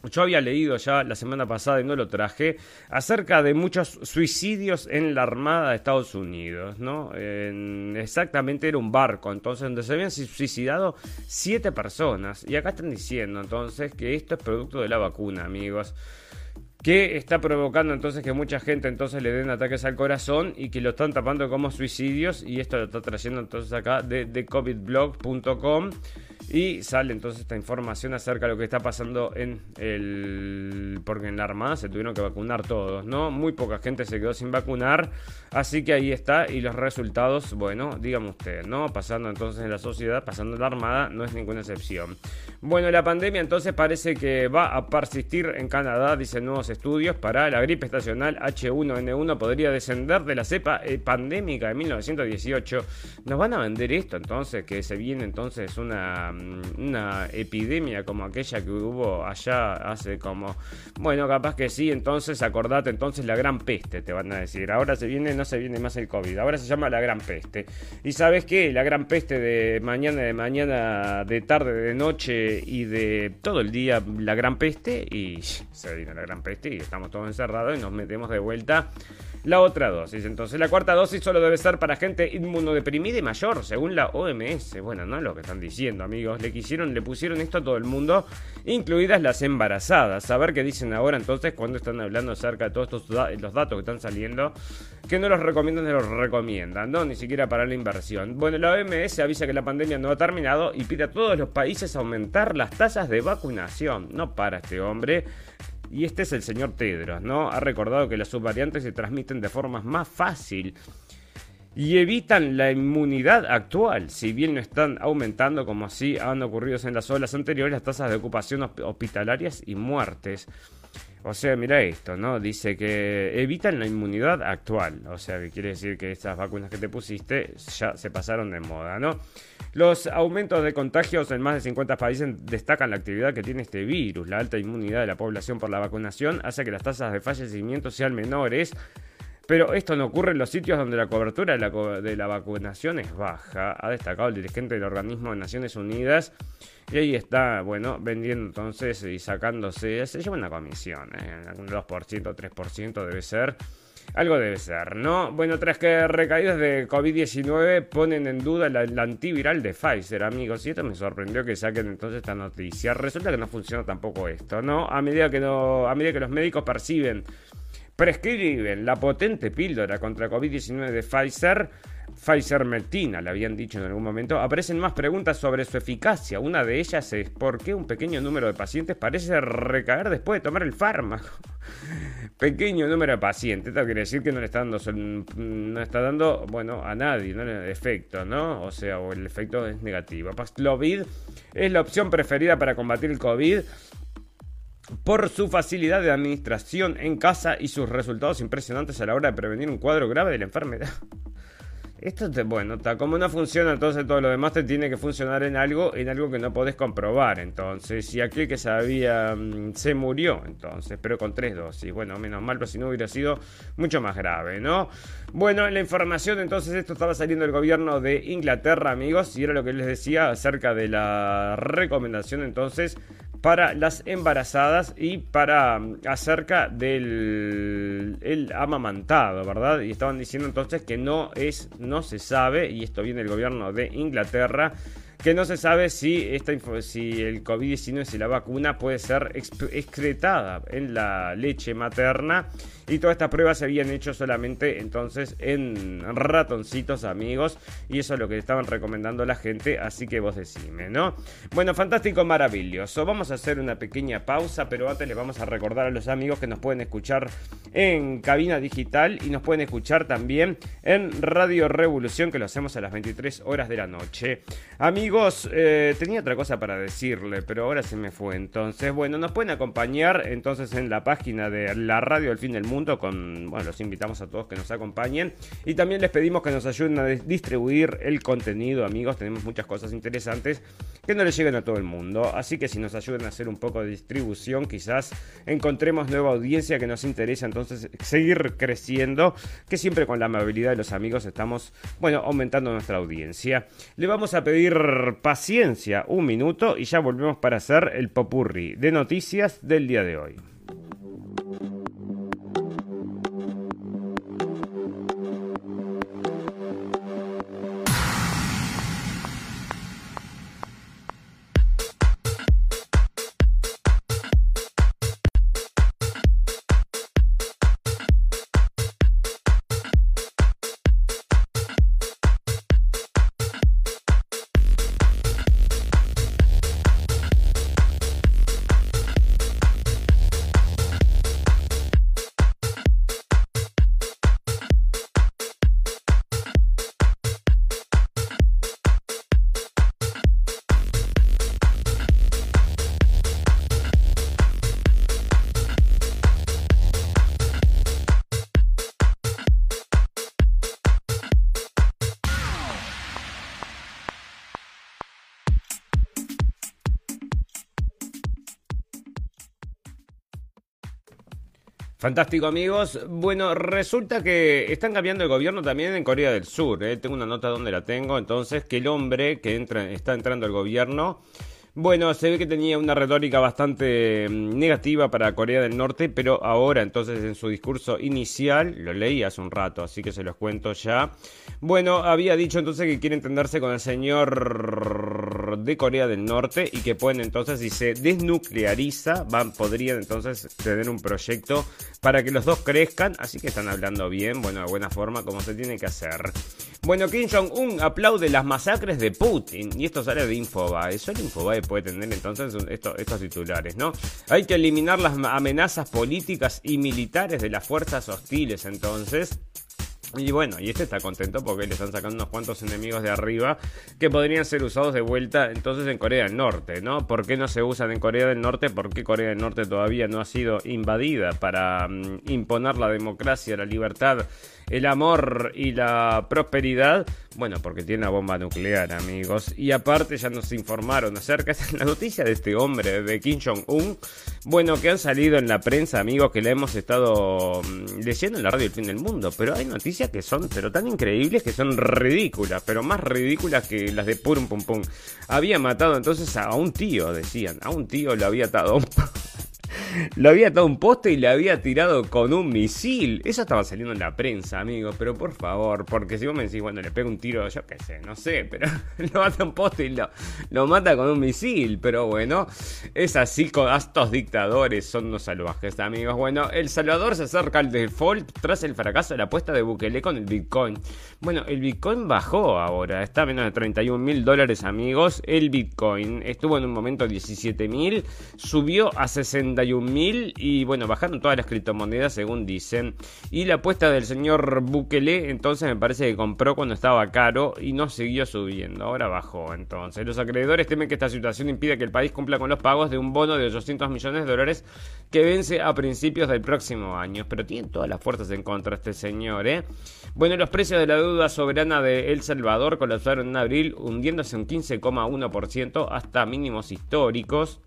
yo había leído ya la semana pasada y no lo traje, acerca de muchos suicidios en la Armada de Estados Unidos, ¿no? exactamente era un barco, entonces, donde se habían suicidado siete personas. Y acá están diciendo entonces que esto es producto de la vacuna, amigos que está provocando entonces que mucha gente entonces le den ataques al corazón y que lo están tapando como suicidios y esto lo está trayendo entonces acá de, covidblog.com y sale entonces esta información acerca de lo que está pasando en el porque en la armada se tuvieron que vacunar todos, ¿no? Muy poca gente se quedó sin vacunar, así que ahí está y los resultados, bueno, dígame usted, ¿no? Pasando entonces en la sociedad, pasando en la armada, no es ninguna excepción. Bueno, la pandemia entonces parece que va a persistir en Canadá, dicen nuevos estudios para la gripe estacional H1N1 podría descender de la cepa eh, pandémica de 1918. Nos van a vender esto entonces, que se viene entonces una, mm, una epidemia como aquella que hubo allá hace como... Bueno, capaz que sí, entonces acordate entonces la gran peste, te van a decir. Ahora se viene, no se viene más el COVID, ahora se llama la gran peste. Y sabes qué, la gran peste de mañana, de mañana, de tarde, de noche y de todo el día, la gran peste y se viene la gran peste y estamos todos encerrados y nos metemos de vuelta la otra dosis. Entonces la cuarta dosis solo debe ser para gente inmunodeprimida y mayor, según la OMS. Bueno, no es lo que están diciendo, amigos. amigos. Le quisieron, le pusieron esto a todo el mundo, incluidas las embarazadas. A ver qué dicen ahora entonces cuando están hablando acerca de todos estos los datos que están saliendo. Que no los recomiendan, no los recomiendan, ¿no? Ni siquiera para la inversión. Bueno, la OMS avisa que la pandemia no ha terminado y pide a todos los países aumentar las tasas de vacunación. No para este hombre. Y este es el señor Tedros, ¿no? Ha recordado que las subvariantes se transmiten de forma más fácil y evitan la inmunidad actual, si bien no están aumentando como así han ocurrido en las olas anteriores las tasas de ocupación hospitalarias y muertes. O sea, mira esto, ¿no? Dice que evitan la inmunidad actual. O sea, que quiere decir que estas vacunas que te pusiste ya se pasaron de moda, ¿no? Los aumentos de contagios en más de 50 países destacan la actividad que tiene este virus. La alta inmunidad de la población por la vacunación hace que las tasas de fallecimiento sean menores pero esto no ocurre en los sitios donde la cobertura de la, vacunación es baja, ha destacado el dirigente del organismo de Naciones Unidas. Y ahí está, bueno, vendiendo entonces y sacándose, se lleva una comisión, ¿eh? un 2%, 3% debe ser. Algo debe ser, ¿no? Bueno, tras que recaídas de COVID-19 ponen en duda la, antiviral de Pfizer, amigos. Y esto me sorprendió que saquen entonces esta noticia. Resulta que no funciona tampoco esto, ¿no? A medida que, no, a medida que los médicos perciben prescriben la potente píldora contra COVID-19 de Pfizer, Pfizer Metina, le habían dicho en algún momento, aparecen más preguntas sobre su eficacia. Una de ellas es por qué un pequeño número de pacientes parece recaer después de tomar el fármaco. pequeño número de pacientes, esto quiere decir que no le está dando, no está dando, bueno, a nadie, ¿no? El efecto, ¿no? O sea, o el efecto es negativo. Paxlovid es la opción preferida para combatir el COVID por su facilidad de administración en casa y sus resultados impresionantes a la hora de prevenir un cuadro grave de la enfermedad. Esto te, bueno, está como no funciona, entonces todo lo demás te tiene que funcionar en algo, en algo que no podés comprobar. Entonces, si aquel que sabía mm, se murió, entonces, pero con tres dosis, bueno, menos mal, pero si no hubiera sido mucho más grave, ¿no? Bueno, la información, entonces, esto estaba saliendo del gobierno de Inglaterra, amigos, y era lo que les decía acerca de la recomendación, entonces, para las embarazadas y para mm, acerca del el amamantado, ¿verdad? Y estaban diciendo entonces que no es, no se sabe, y esto viene del gobierno de Inglaterra, que no se sabe si, esta, si el COVID-19, si la vacuna puede ser excretada en la leche materna. Y todas estas pruebas se habían hecho solamente entonces en ratoncitos amigos. Y eso es lo que estaban recomendando la gente. Así que vos decime, ¿no? Bueno, fantástico, maravilloso. Vamos a hacer una pequeña pausa. Pero antes les vamos a recordar a los amigos que nos pueden escuchar en cabina digital. Y nos pueden escuchar también en Radio Revolución. Que lo hacemos a las 23 horas de la noche. Amigos eh, tenía otra cosa para decirle, pero ahora se me fue. Entonces, bueno, nos pueden acompañar entonces en la página de la radio del fin del mundo. Con, bueno, los invitamos a todos que nos acompañen. Y también les pedimos que nos ayuden a distribuir el contenido, amigos. Tenemos muchas cosas interesantes que no les lleguen a todo el mundo. Así que si nos ayudan a hacer un poco de distribución, quizás encontremos nueva audiencia que nos interesa. Entonces, seguir creciendo. Que siempre con la amabilidad de los amigos estamos, bueno, aumentando nuestra audiencia. Le vamos a pedir paciencia un minuto y ya volvemos para hacer el popurri de noticias del día de hoy. Fantástico amigos. Bueno, resulta que están cambiando el gobierno también en Corea del Sur. ¿eh? Tengo una nota donde la tengo. Entonces, que el hombre que entra, está entrando al gobierno, bueno, se ve que tenía una retórica bastante mm, negativa para Corea del Norte, pero ahora entonces en su discurso inicial, lo leí hace un rato, así que se los cuento ya. Bueno, había dicho entonces que quiere entenderse con el señor de Corea del Norte y que pueden entonces, si se desnucleariza, van, podrían entonces tener un proyecto para que los dos crezcan, así que están hablando bien, bueno, de buena forma, como se tiene que hacer. Bueno, Kim Jong-un aplaude las masacres de Putin, y esto sale de Infobae, solo Infobae puede tener entonces estos titulares, ¿no? Hay que eliminar las amenazas políticas y militares de las fuerzas hostiles, entonces. Y bueno, y este está contento porque le están sacando unos cuantos enemigos de arriba que podrían ser usados de vuelta entonces en Corea del Norte, ¿no? ¿Por qué no se usan en Corea del Norte? Porque Corea del Norte todavía no ha sido invadida para mm, imponer la democracia, la libertad el amor y la prosperidad, bueno, porque tiene una bomba nuclear, amigos. Y aparte ya nos informaron acerca de la noticia de este hombre, de Kim Jong-un. Bueno, que han salido en la prensa, amigos, que la hemos estado mm, leyendo en la radio El Fin del Mundo. Pero hay noticias que son, pero tan increíbles que son ridículas, pero más ridículas que las de Purum Pum Pum. Había matado entonces a un tío, decían. A un tío lo había atado lo había atado un poste y le había tirado con un misil. Eso estaba saliendo en la prensa, amigos. Pero por favor, porque si vos me decís, bueno, le pego un tiro, yo qué sé, no sé, pero lo mata un poste y lo, lo mata con un misil. Pero bueno, es así con estos dictadores, son unos salvajes, amigos. Bueno, El Salvador se acerca al default tras el fracaso de la apuesta de Bukele con el Bitcoin. Bueno, el Bitcoin bajó ahora, está a menos de 31 mil dólares, amigos. El Bitcoin estuvo en un momento 17 mil, subió a 61 mil y bueno, bajaron todas las criptomonedas según dicen. Y la apuesta del señor Bukele entonces me parece que compró cuando estaba caro y no siguió subiendo, ahora bajó entonces. Los acreedores temen que esta situación impida que el país cumpla con los pagos de un bono de 800 millones de dólares que vence a principios del próximo año. Pero tienen todas las fuerzas en contra este señor, ¿eh? Bueno, los precios de la deuda soberana de El Salvador colapsaron en abril, hundiéndose un 15,1% hasta mínimos históricos.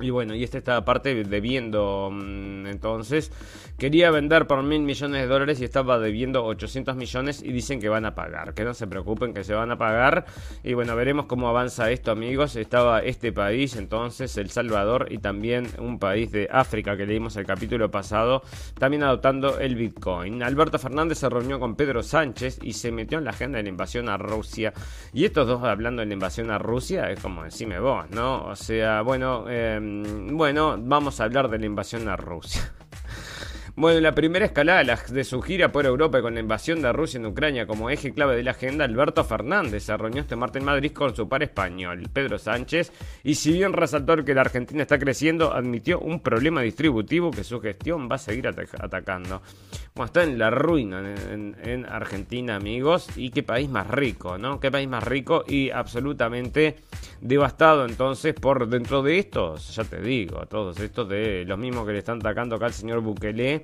Y bueno, y este está aparte debiendo mm, entonces. Quería vender por mil millones de dólares y estaba debiendo 800 millones y dicen que van a pagar. Que no se preocupen que se van a pagar. Y bueno, veremos cómo avanza esto amigos. Estaba este país entonces, El Salvador y también un país de África que leímos el capítulo pasado, también adoptando el Bitcoin. Alberto Fernández se reunió con Pedro Sánchez y se metió en la agenda de la invasión a Rusia. Y estos dos hablando de la invasión a Rusia es como decime vos, ¿no? O sea, bueno... Em, bueno, vamos a hablar de la invasión a Rusia. Bueno, la primera escalada de su gira por Europa con la invasión de Rusia en Ucrania como eje clave de la agenda, Alberto Fernández se reunió este martes en Madrid con su par español, Pedro Sánchez, y si bien resaltó que la Argentina está creciendo, admitió un problema distributivo que su gestión va a seguir atacando. Bueno, está en la ruina en, Argentina, amigos, y qué país más rico, ¿no? Qué país más rico y absolutamente devastado entonces por dentro de estos, ya te digo, todos estos de los mismos que le están atacando acá al señor Bukele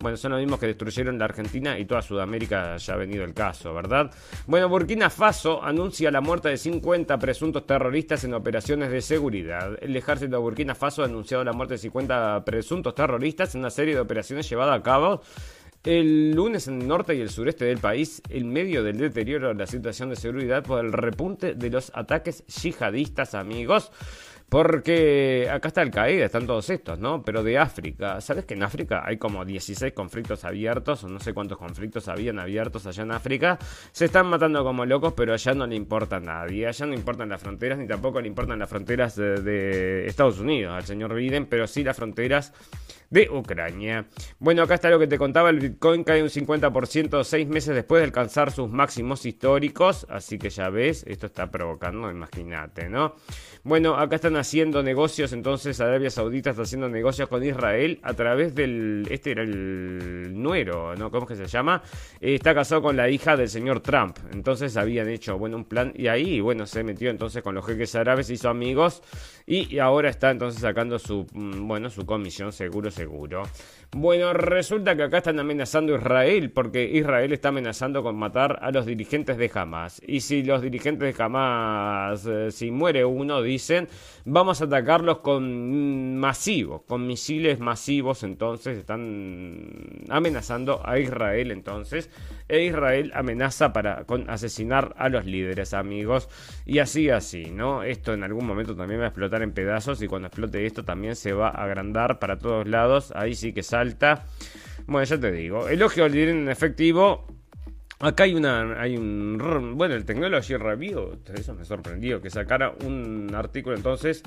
bueno, son los mismos que destruyeron la Argentina y toda Sudamérica ya ha venido el caso, ¿verdad? Bueno, Burkina Faso anuncia la muerte de 50 presuntos terroristas en operaciones de seguridad. El ejército de Burkina Faso ha anunciado la muerte de 50 presuntos terroristas en una serie de operaciones llevadas a cabo el lunes en el norte y el sureste del país, en medio del deterioro de la situación de seguridad por el repunte de los ataques yihadistas, amigos. Porque acá está el Qaeda, están todos estos, ¿no? Pero de África. ¿Sabes que en África hay como 16 conflictos abiertos? O no sé cuántos conflictos habían abiertos allá en África. Se están matando como locos, pero allá no le importa a nadie. Allá no importan las fronteras, ni tampoco le importan las fronteras de, de Estados Unidos al señor Biden, pero sí las fronteras de Ucrania. Bueno, acá está lo que te contaba, el Bitcoin cae un 50% seis meses después de alcanzar sus máximos históricos, así que ya ves, esto está provocando, imagínate, ¿no? Bueno, acá están haciendo negocios, entonces Arabia Saudita está haciendo negocios con Israel a través del, este era el nuero, ¿no? ¿Cómo es que se llama? Eh, está casado con la hija del señor Trump, entonces habían hecho, bueno, un plan y ahí, bueno, se metió entonces con los jeques árabes, hizo amigos y ahora está entonces sacando su, mm, bueno, su comisión seguro seguro. Bueno, resulta que acá están amenazando a Israel porque Israel está amenazando con matar a los dirigentes de Hamas. Y si los dirigentes de Hamas, eh, si muere uno, dicen, vamos a atacarlos con masivos, con misiles masivos, entonces están amenazando a Israel entonces. E Israel amenaza para con asesinar a los líderes, amigos. Y así, así, ¿no? Esto en algún momento también va a explotar en pedazos y cuando explote esto también se va a agrandar para todos lados. Ahí sí que salta. Bueno, ya te digo, elogio al dinero en efectivo Acá hay una, hay un, bueno, el Technology Review, eso me sorprendió, que sacara un artículo entonces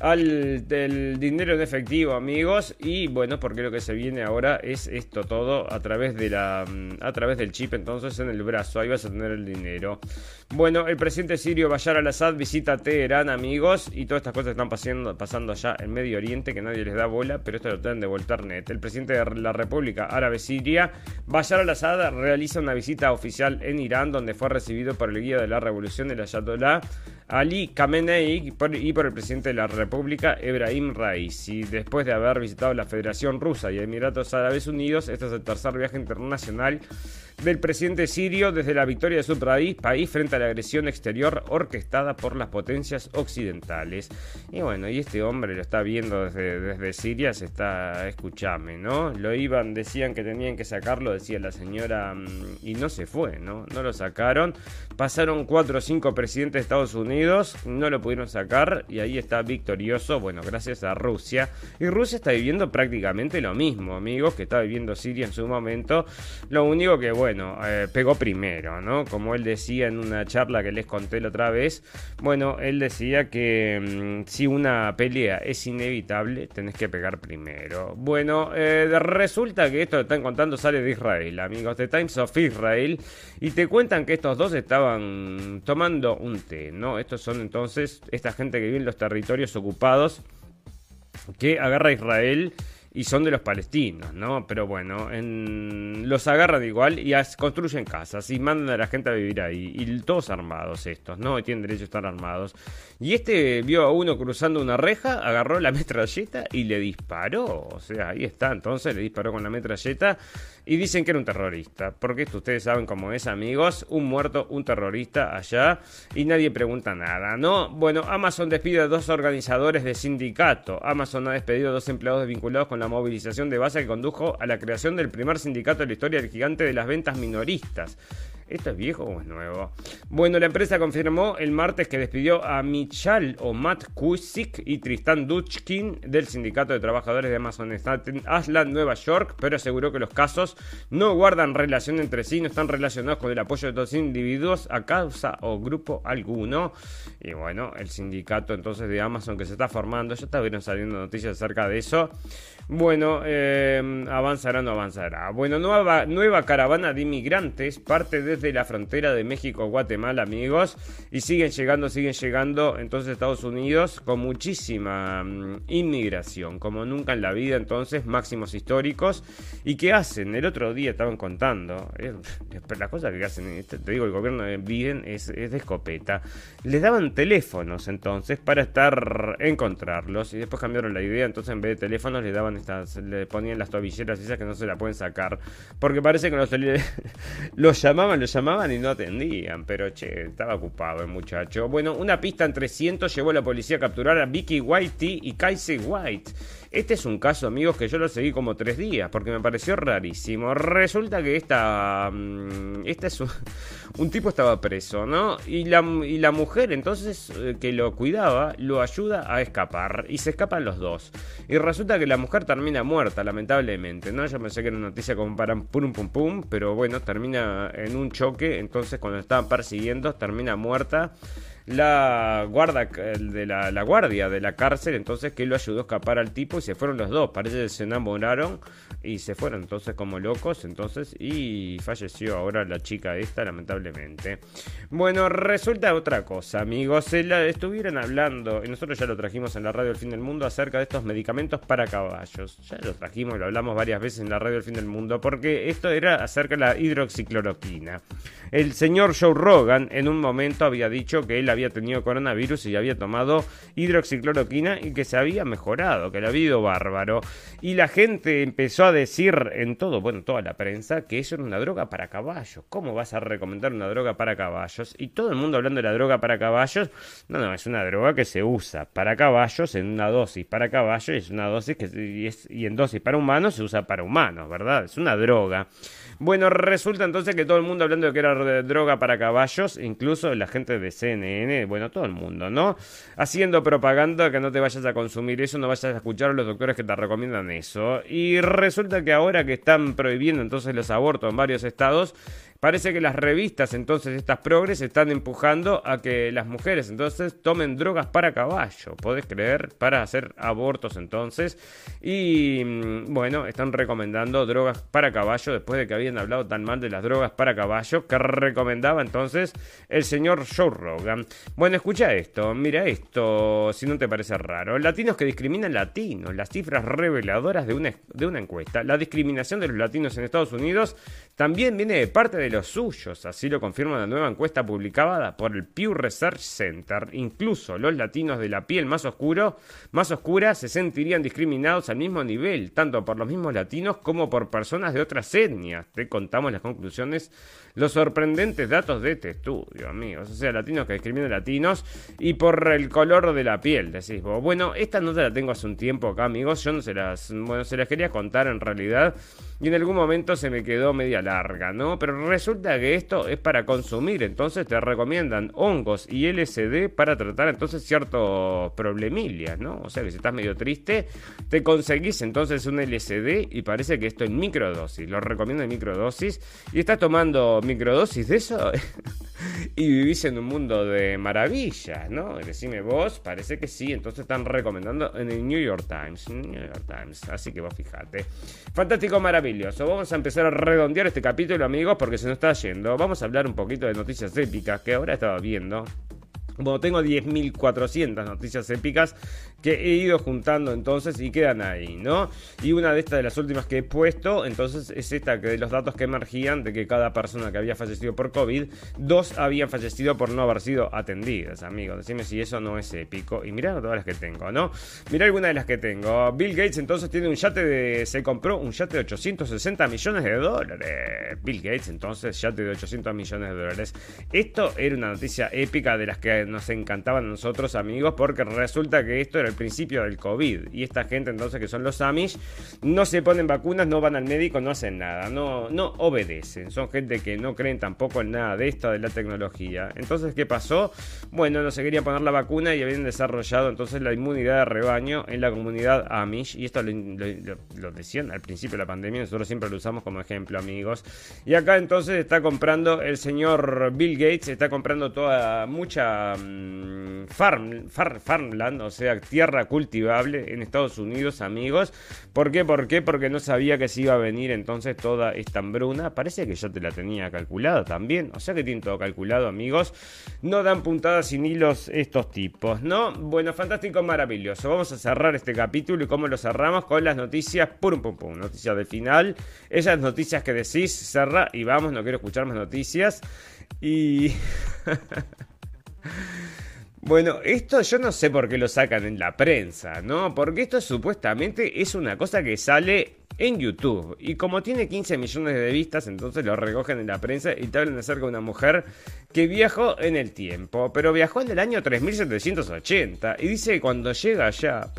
al del dinero en efectivo, amigos. Y bueno, porque lo que se viene ahora es esto todo a través de la mm, a través del chip entonces en el brazo. Ahí vas a tener el dinero. Bueno, el presidente sirio Bashar al-Assad visita Teherán, amigos, y todas estas cosas están pasando, pasando allá en Medio Oriente que nadie les da bola, pero esto lo tienen de Volternet. El presidente de la República Árabe Siria, Bashar al-Assad, realiza una visita oficial en Irán donde fue recibido por el guía de la revolución, el Ayatollah Ali Khamenei y por el presidente de la República, Ebrahim Raisi. Después de haber visitado la Federación Rusa y Emiratos Árabes Unidos, este es el tercer viaje internacional del presidente sirio desde la victoria de su país, frente a la agresión exterior orquestada por las potencias occidentales. Y bueno, y este hombre lo está viendo desde, desde Siria, se está, escuchame, ¿no? Lo iban, decían que tenían que sacarlo, decía la señora, mm, y no se fue, ¿no? No lo sacaron. Pasaron cuatro o cinco presidentes de Estados Unidos, no lo pudieron sacar y ahí está victorioso, bueno, gracias a Rusia. Y Rusia está viviendo prácticamente lo mismo, amigos, que está viviendo Siria en su momento. Lo único que, bueno, eh, pegó primero, ¿no? Como él decía en una charla que les conté la otra vez, bueno, él decía que mm, si una pelea es inevitable, tenés que pegar primero. Bueno, eh, resulta que esto que están contando sale de Israel, amigos, de Times of Israel, y te cuentan que estos dos estaban tomando un té, ¿no? Estos son entonces esta gente que vive en los territorios ocupados que agarra Israel y son de los palestinos, ¿no? Pero bueno, los agarran igual y construyen casas y mandan a la gente a vivir ahí. Y todos armados estos, ¿no? Y tienen derecho a estar armados. Y este vio a uno cruzando una reja, agarró la metralleta y le disparó. O sea, ahí está, entonces le disparó con la metralleta y dicen que era un terrorista. Porque esto ustedes saben cómo es, amigos. Un muerto, un terrorista allá y nadie pregunta nada, ¿no? Bueno, Amazon despide a dos organizadores de sindicato. Amazon ha despedido a dos empleados vinculados con la movilización de base que condujo a la creación del primer sindicato de la historia del gigante de las ventas minoristas. ¿Esto es viejo o es nuevo? Bueno, la empresa confirmó el martes que despidió a Michal o Matt Kusik y Tristan Dutchkin del Sindicato de Trabajadores de Amazon Staten Island, Nueva York, pero aseguró que los casos no guardan relación entre sí, no están relacionados con el apoyo de dos individuos a causa o grupo alguno. Y bueno, el sindicato entonces de Amazon que se está formando, ya estaban saliendo noticias acerca de eso. Bueno, eh, avanzará no avanzará. Bueno, nueva, caravana de inmigrantes parte desde la frontera de México-Guatemala, amigos, y siguen llegando, siguen llegando entonces Estados Unidos con muchísima mm, inmigración, como nunca en la vida, entonces máximos históricos. ¿Y qué hacen? El otro día estaban contando, eh, las cosas que hacen, este, te digo, el gobierno de Biden es, de escopeta. Les daban teléfonos entonces para estar, encontrarlos, y después cambiaron la idea, entonces en vez de teléfonos le daban le ponían las tobilleras esas que no se la pueden sacar. Porque parece que los, los llamaban, los llamaban y no atendían. Pero che, estaba ocupado el muchacho. Bueno, una pista en 300 llevó a la policía a capturar a Vicky White y Kaise White. Este es un caso, amigos, que yo lo seguí como tres días porque me pareció rarísimo. Resulta que esta. Mm, esta es un, tipo estaba preso, ¿no? Y la, mujer, entonces, eh, que lo cuidaba, lo ayuda a escapar. Y se escapan los dos. Y resulta que la mujer termina muerta, lamentablemente, ¿no? Yo pensé que era una noticia como para pum pum pum, pero bueno, termina en un choque. Entonces, cuando estaban persiguiendo, termina muerta la guarda de la, guardia de la cárcel, entonces que lo ayudó a escapar al tipo y se fueron los dos. Parece que se enamoraron y se fueron entonces como locos, entonces y falleció ahora la chica esta lamentablemente. Bueno, resulta otra cosa, amigos, estuvieron hablando y nosotros ya lo trajimos en la radio El Fin del Mundo acerca de estos medicamentos para caballos. Ya lo trajimos, lo hablamos varias veces en la radio El Fin del Mundo porque esto era acerca de la hidroxicloroquina. El señor Joe Rogan en un momento había dicho que él había tenido coronavirus y había tomado hidroxicloroquina y que se había mejorado, que le había ido bárbaro. Y la gente empezó a decir en todo, bueno, toda la prensa, que eso era una droga para caballos. ¿Cómo vas a recomendar una droga para caballos? Y todo el mundo hablando de la droga para caballos. No, no, es una droga que se usa para caballos en una dosis para caballos y es una dosis que y, es, y en dosis para humanos se usa para humanos, ¿verdad? Es una droga. Bueno, resulta entonces que todo el mundo hablando de que era droga para caballos, incluso la gente de CNN, bueno, todo el mundo, ¿no? Haciendo propaganda que no te vayas a consumir eso, no vayas a escuchar a los doctores que te recomiendan eso. Y resulta que ahora que están prohibiendo entonces los abortos en varios estados, Parece que las revistas, entonces, estas progres, están empujando a que las mujeres, entonces, tomen drogas para caballo, ¿podés creer? Para hacer abortos, entonces. Y, mm, bueno, están recomendando drogas para caballo después de que habían hablado tan mal de las drogas para caballo que recomendaba entonces el señor Joe Rogan. Bueno, escucha esto, mira esto, si no te parece raro. Latinos que discriminan latinos, las cifras reveladoras de una, de una encuesta. La discriminación de los latinos en Estados Unidos también viene de parte de los suyos, así lo confirma una nueva encuesta publicada por el Pew Research Center. Incluso los latinos de la piel más oscuro, más oscura se sentirían discriminados al mismo nivel, tanto por los mismos latinos como por personas de otras etnias. Te contamos las conclusiones, los sorprendentes datos de este estudio, amigos. O sea, latinos que discriminan latinos y por el color de la piel, decís vos. Bueno, esta nota la tengo hace un tiempo acá, amigos. Yo no se las, bueno, se las quería contar en realidad y en algún momento se me quedó media larga, ¿no? Pero resulta que esto es para consumir, entonces te recomiendan hongos y LSD para tratar entonces ciertos problemillas, ¿no? O sea que si estás medio triste, te conseguís entonces un LSD y parece que esto es microdosis, lo recomiendo en microdosis y estás tomando microdosis de eso y vivís en un mundo de maravillas, ¿no? Decime vos, parece que sí, entonces están recomendando en el New York Times, New York Times, así que vos fijate. Fantástico, maravilloso. Vamos a empezar a redondear este capítulo, amigos, porque se nos está yendo. Vamos a hablar un poquito de noticias épicas que ahora estaba viendo. Bueno, tengo 10.400 noticias épicas que he ido juntando entonces y quedan ahí, ¿no? Y una de estas de las últimas que he puesto, entonces es esta que de los datos que emergían de que cada persona que había fallecido por COVID, dos habían fallecido por no haber sido atendidas, amigos. Decime si eso no es épico. Y mirá todas las que tengo, ¿no? Mirá alguna de las que tengo. Bill Gates entonces tiene un yate de... se compró un yate de 860 millones de dólares. Bill Gates entonces, yate de 800 millones de dólares. Esto era una noticia épica de las que nos encantaban a nosotros, amigos, porque resulta que esto era el principio del COVID. Y esta gente, entonces, que son los Amish, no se ponen vacunas, no van al médico, no hacen nada, no, no obedecen. Son gente que no creen tampoco en nada de esto, de la tecnología. Entonces, ¿qué pasó? Bueno, no se quería poner la vacuna y habían desarrollado entonces la inmunidad de rebaño en la comunidad Amish. Y esto lo, decían al principio de la pandemia, nosotros siempre lo usamos como ejemplo, amigos. Y acá entonces está comprando el señor Bill Gates, está comprando toda mucha mm, farm, farmland, o sea, tierra cultivable en Estados Unidos, amigos. ¿Por qué? ¿Por qué? Porque no sabía que se iba a venir entonces toda esta hambruna. Parece que yo te la tenía calculada también. O sea que tienen todo calculado, amigos. No dan puntadas sin hilos estos tipos, ¿no? Bueno, fantástico, maravilloso. Vamos a cerrar este capítulo y cómo lo cerramos con las noticias, pum, pum, pum, noticias de final. Esas noticias que decís, cerra y vamos, no quiero escuchar más noticias. Y... Bueno, esto yo no sé por qué lo sacan en la prensa, ¿no? Porque esto supuestamente es una cosa que sale en YouTube. Y como tiene 15 millones de vistas, entonces lo recogen en la prensa y te hablan acerca de una mujer que viajó en el tiempo. Pero viajó en el año 3780. Y dice que cuando llega allá...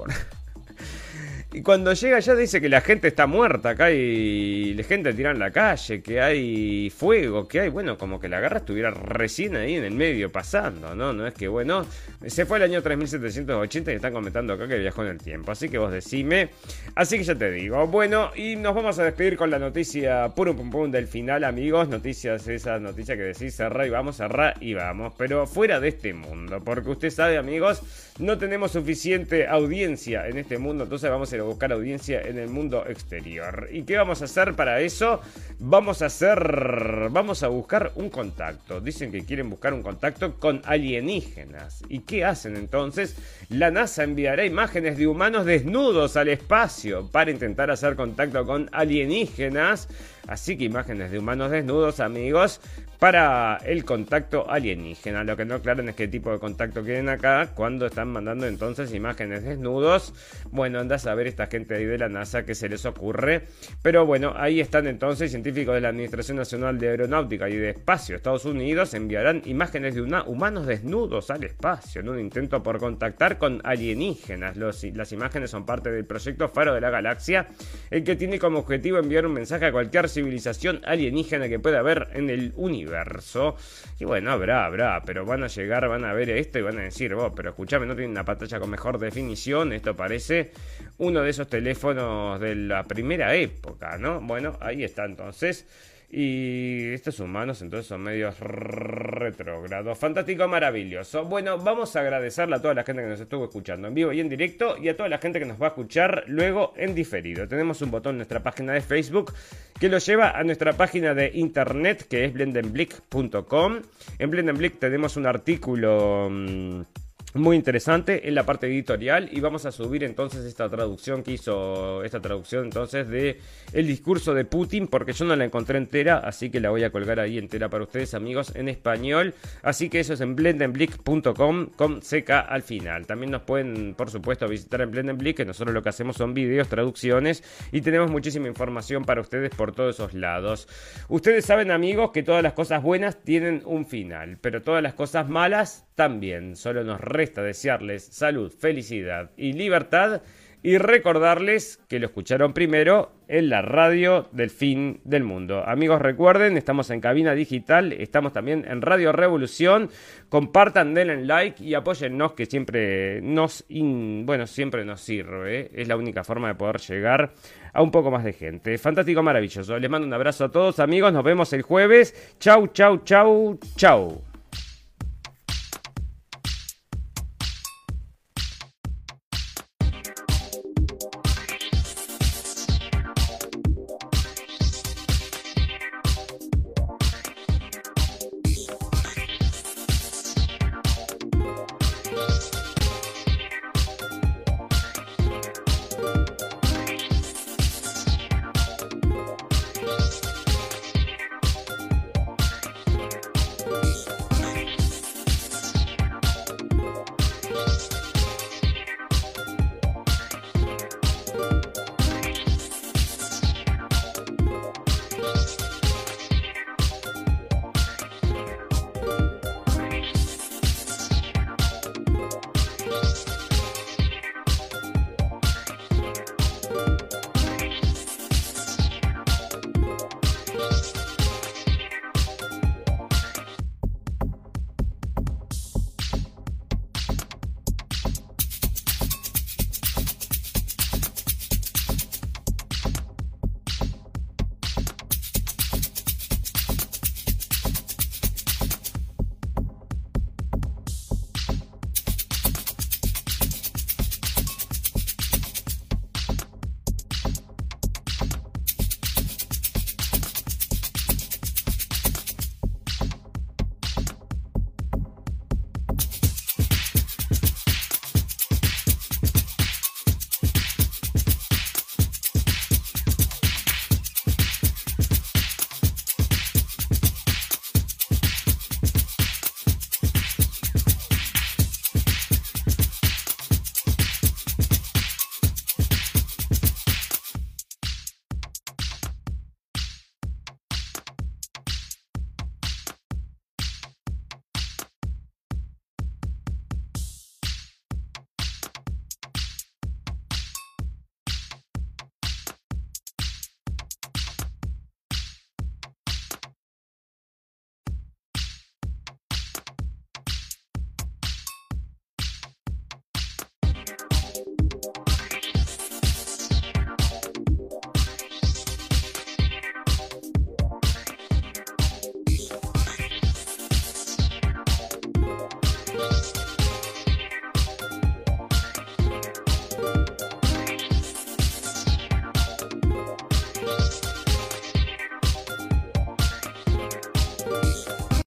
Y cuando llega allá dice que la gente está muerta, acá y la gente tira en la calle, que hay fuego, que hay, bueno, como que la guerra estuviera recién ahí en el medio pasando, ¿no? No es que, bueno, se fue el año 3780 y están comentando acá que viajó en el tiempo, así que vos decime. Así que ya te digo, bueno, y nos vamos a despedir con la noticia puro pum pum del final, amigos, noticias, esa noticia que decís, cerrar y vamos, cerrar y vamos, pero fuera de este mundo, porque usted sabe, amigos, no tenemos suficiente audiencia en este mundo, entonces vamos a buscar audiencia en el mundo exterior. ¿Y qué vamos a hacer para eso? Vamos a hacer, vamos a buscar un contacto. Dicen que quieren buscar un contacto con alienígenas. ¿Y qué hacen entonces? La NASA enviará imágenes de humanos desnudos al espacio para intentar hacer contacto con alienígenas. Así que imágenes de humanos desnudos, amigos, para el contacto alienígena. Lo que no aclaran es qué tipo de contacto quieren acá cuando están mandando entonces imágenes desnudos. Bueno, andas a ver esta gente ahí de la NASA que se les ocurre. Pero bueno, ahí están entonces científicos de la Administración Nacional de Aeronáutica y de Espacio Estados Unidos enviarán imágenes de humanos desnudos al espacio en un intento por contactar con alienígenas. las imágenes son parte del proyecto Faro de la Galaxia, el que tiene como objetivo enviar un mensaje a cualquier civilización alienígena que pueda haber en el universo. Y bueno, habrá, habrá, pero van a llegar, van a ver esto y van a decir, vos, pero escúchame, no tiene una pantalla con mejor definición, esto parece uno de esos teléfonos de la primera época, ¿no? Bueno, ahí está entonces. Y estos humanos entonces son medios retrógrados. Fantástico, maravilloso. Bueno, vamos a agradecerle a toda la gente que nos estuvo escuchando en vivo y en directo y a toda la gente que nos va a escuchar luego en diferido. Tenemos un botón en nuestra página de Facebook que lo lleva a nuestra página de internet que es blendenblick.com. En Blendenblick tenemos un artículo... Mmm, muy interesante en la parte editorial. Y vamos a subir entonces esta traducción que hizo esta traducción entonces de el discurso de Putin porque yo no la encontré entera así que la voy a colgar ahí entera para ustedes amigos en español. Así que eso es en blendenblick.com con CK al final. También nos pueden por supuesto visitar en Blendenblick que nosotros lo que hacemos son videos traducciones y tenemos muchísima información para ustedes por todos esos lados. Ustedes saben amigos que todas las cosas buenas tienen un final pero todas las cosas malas también solo nos resta desearles salud, felicidad y libertad y recordarles que lo escucharon primero en la radio del fin del mundo. Amigos, recuerden, estamos en cabina digital, estamos también en Radio Revolución. Compartan, denle like y apóyennos que siempre nos, bueno, siempre nos sirve. ¿eh? Es la única forma de poder llegar a un poco más de gente. Fantástico, maravilloso. Les mando un abrazo a todos, amigos. Nos vemos el jueves. Chau, chau, chau, chau.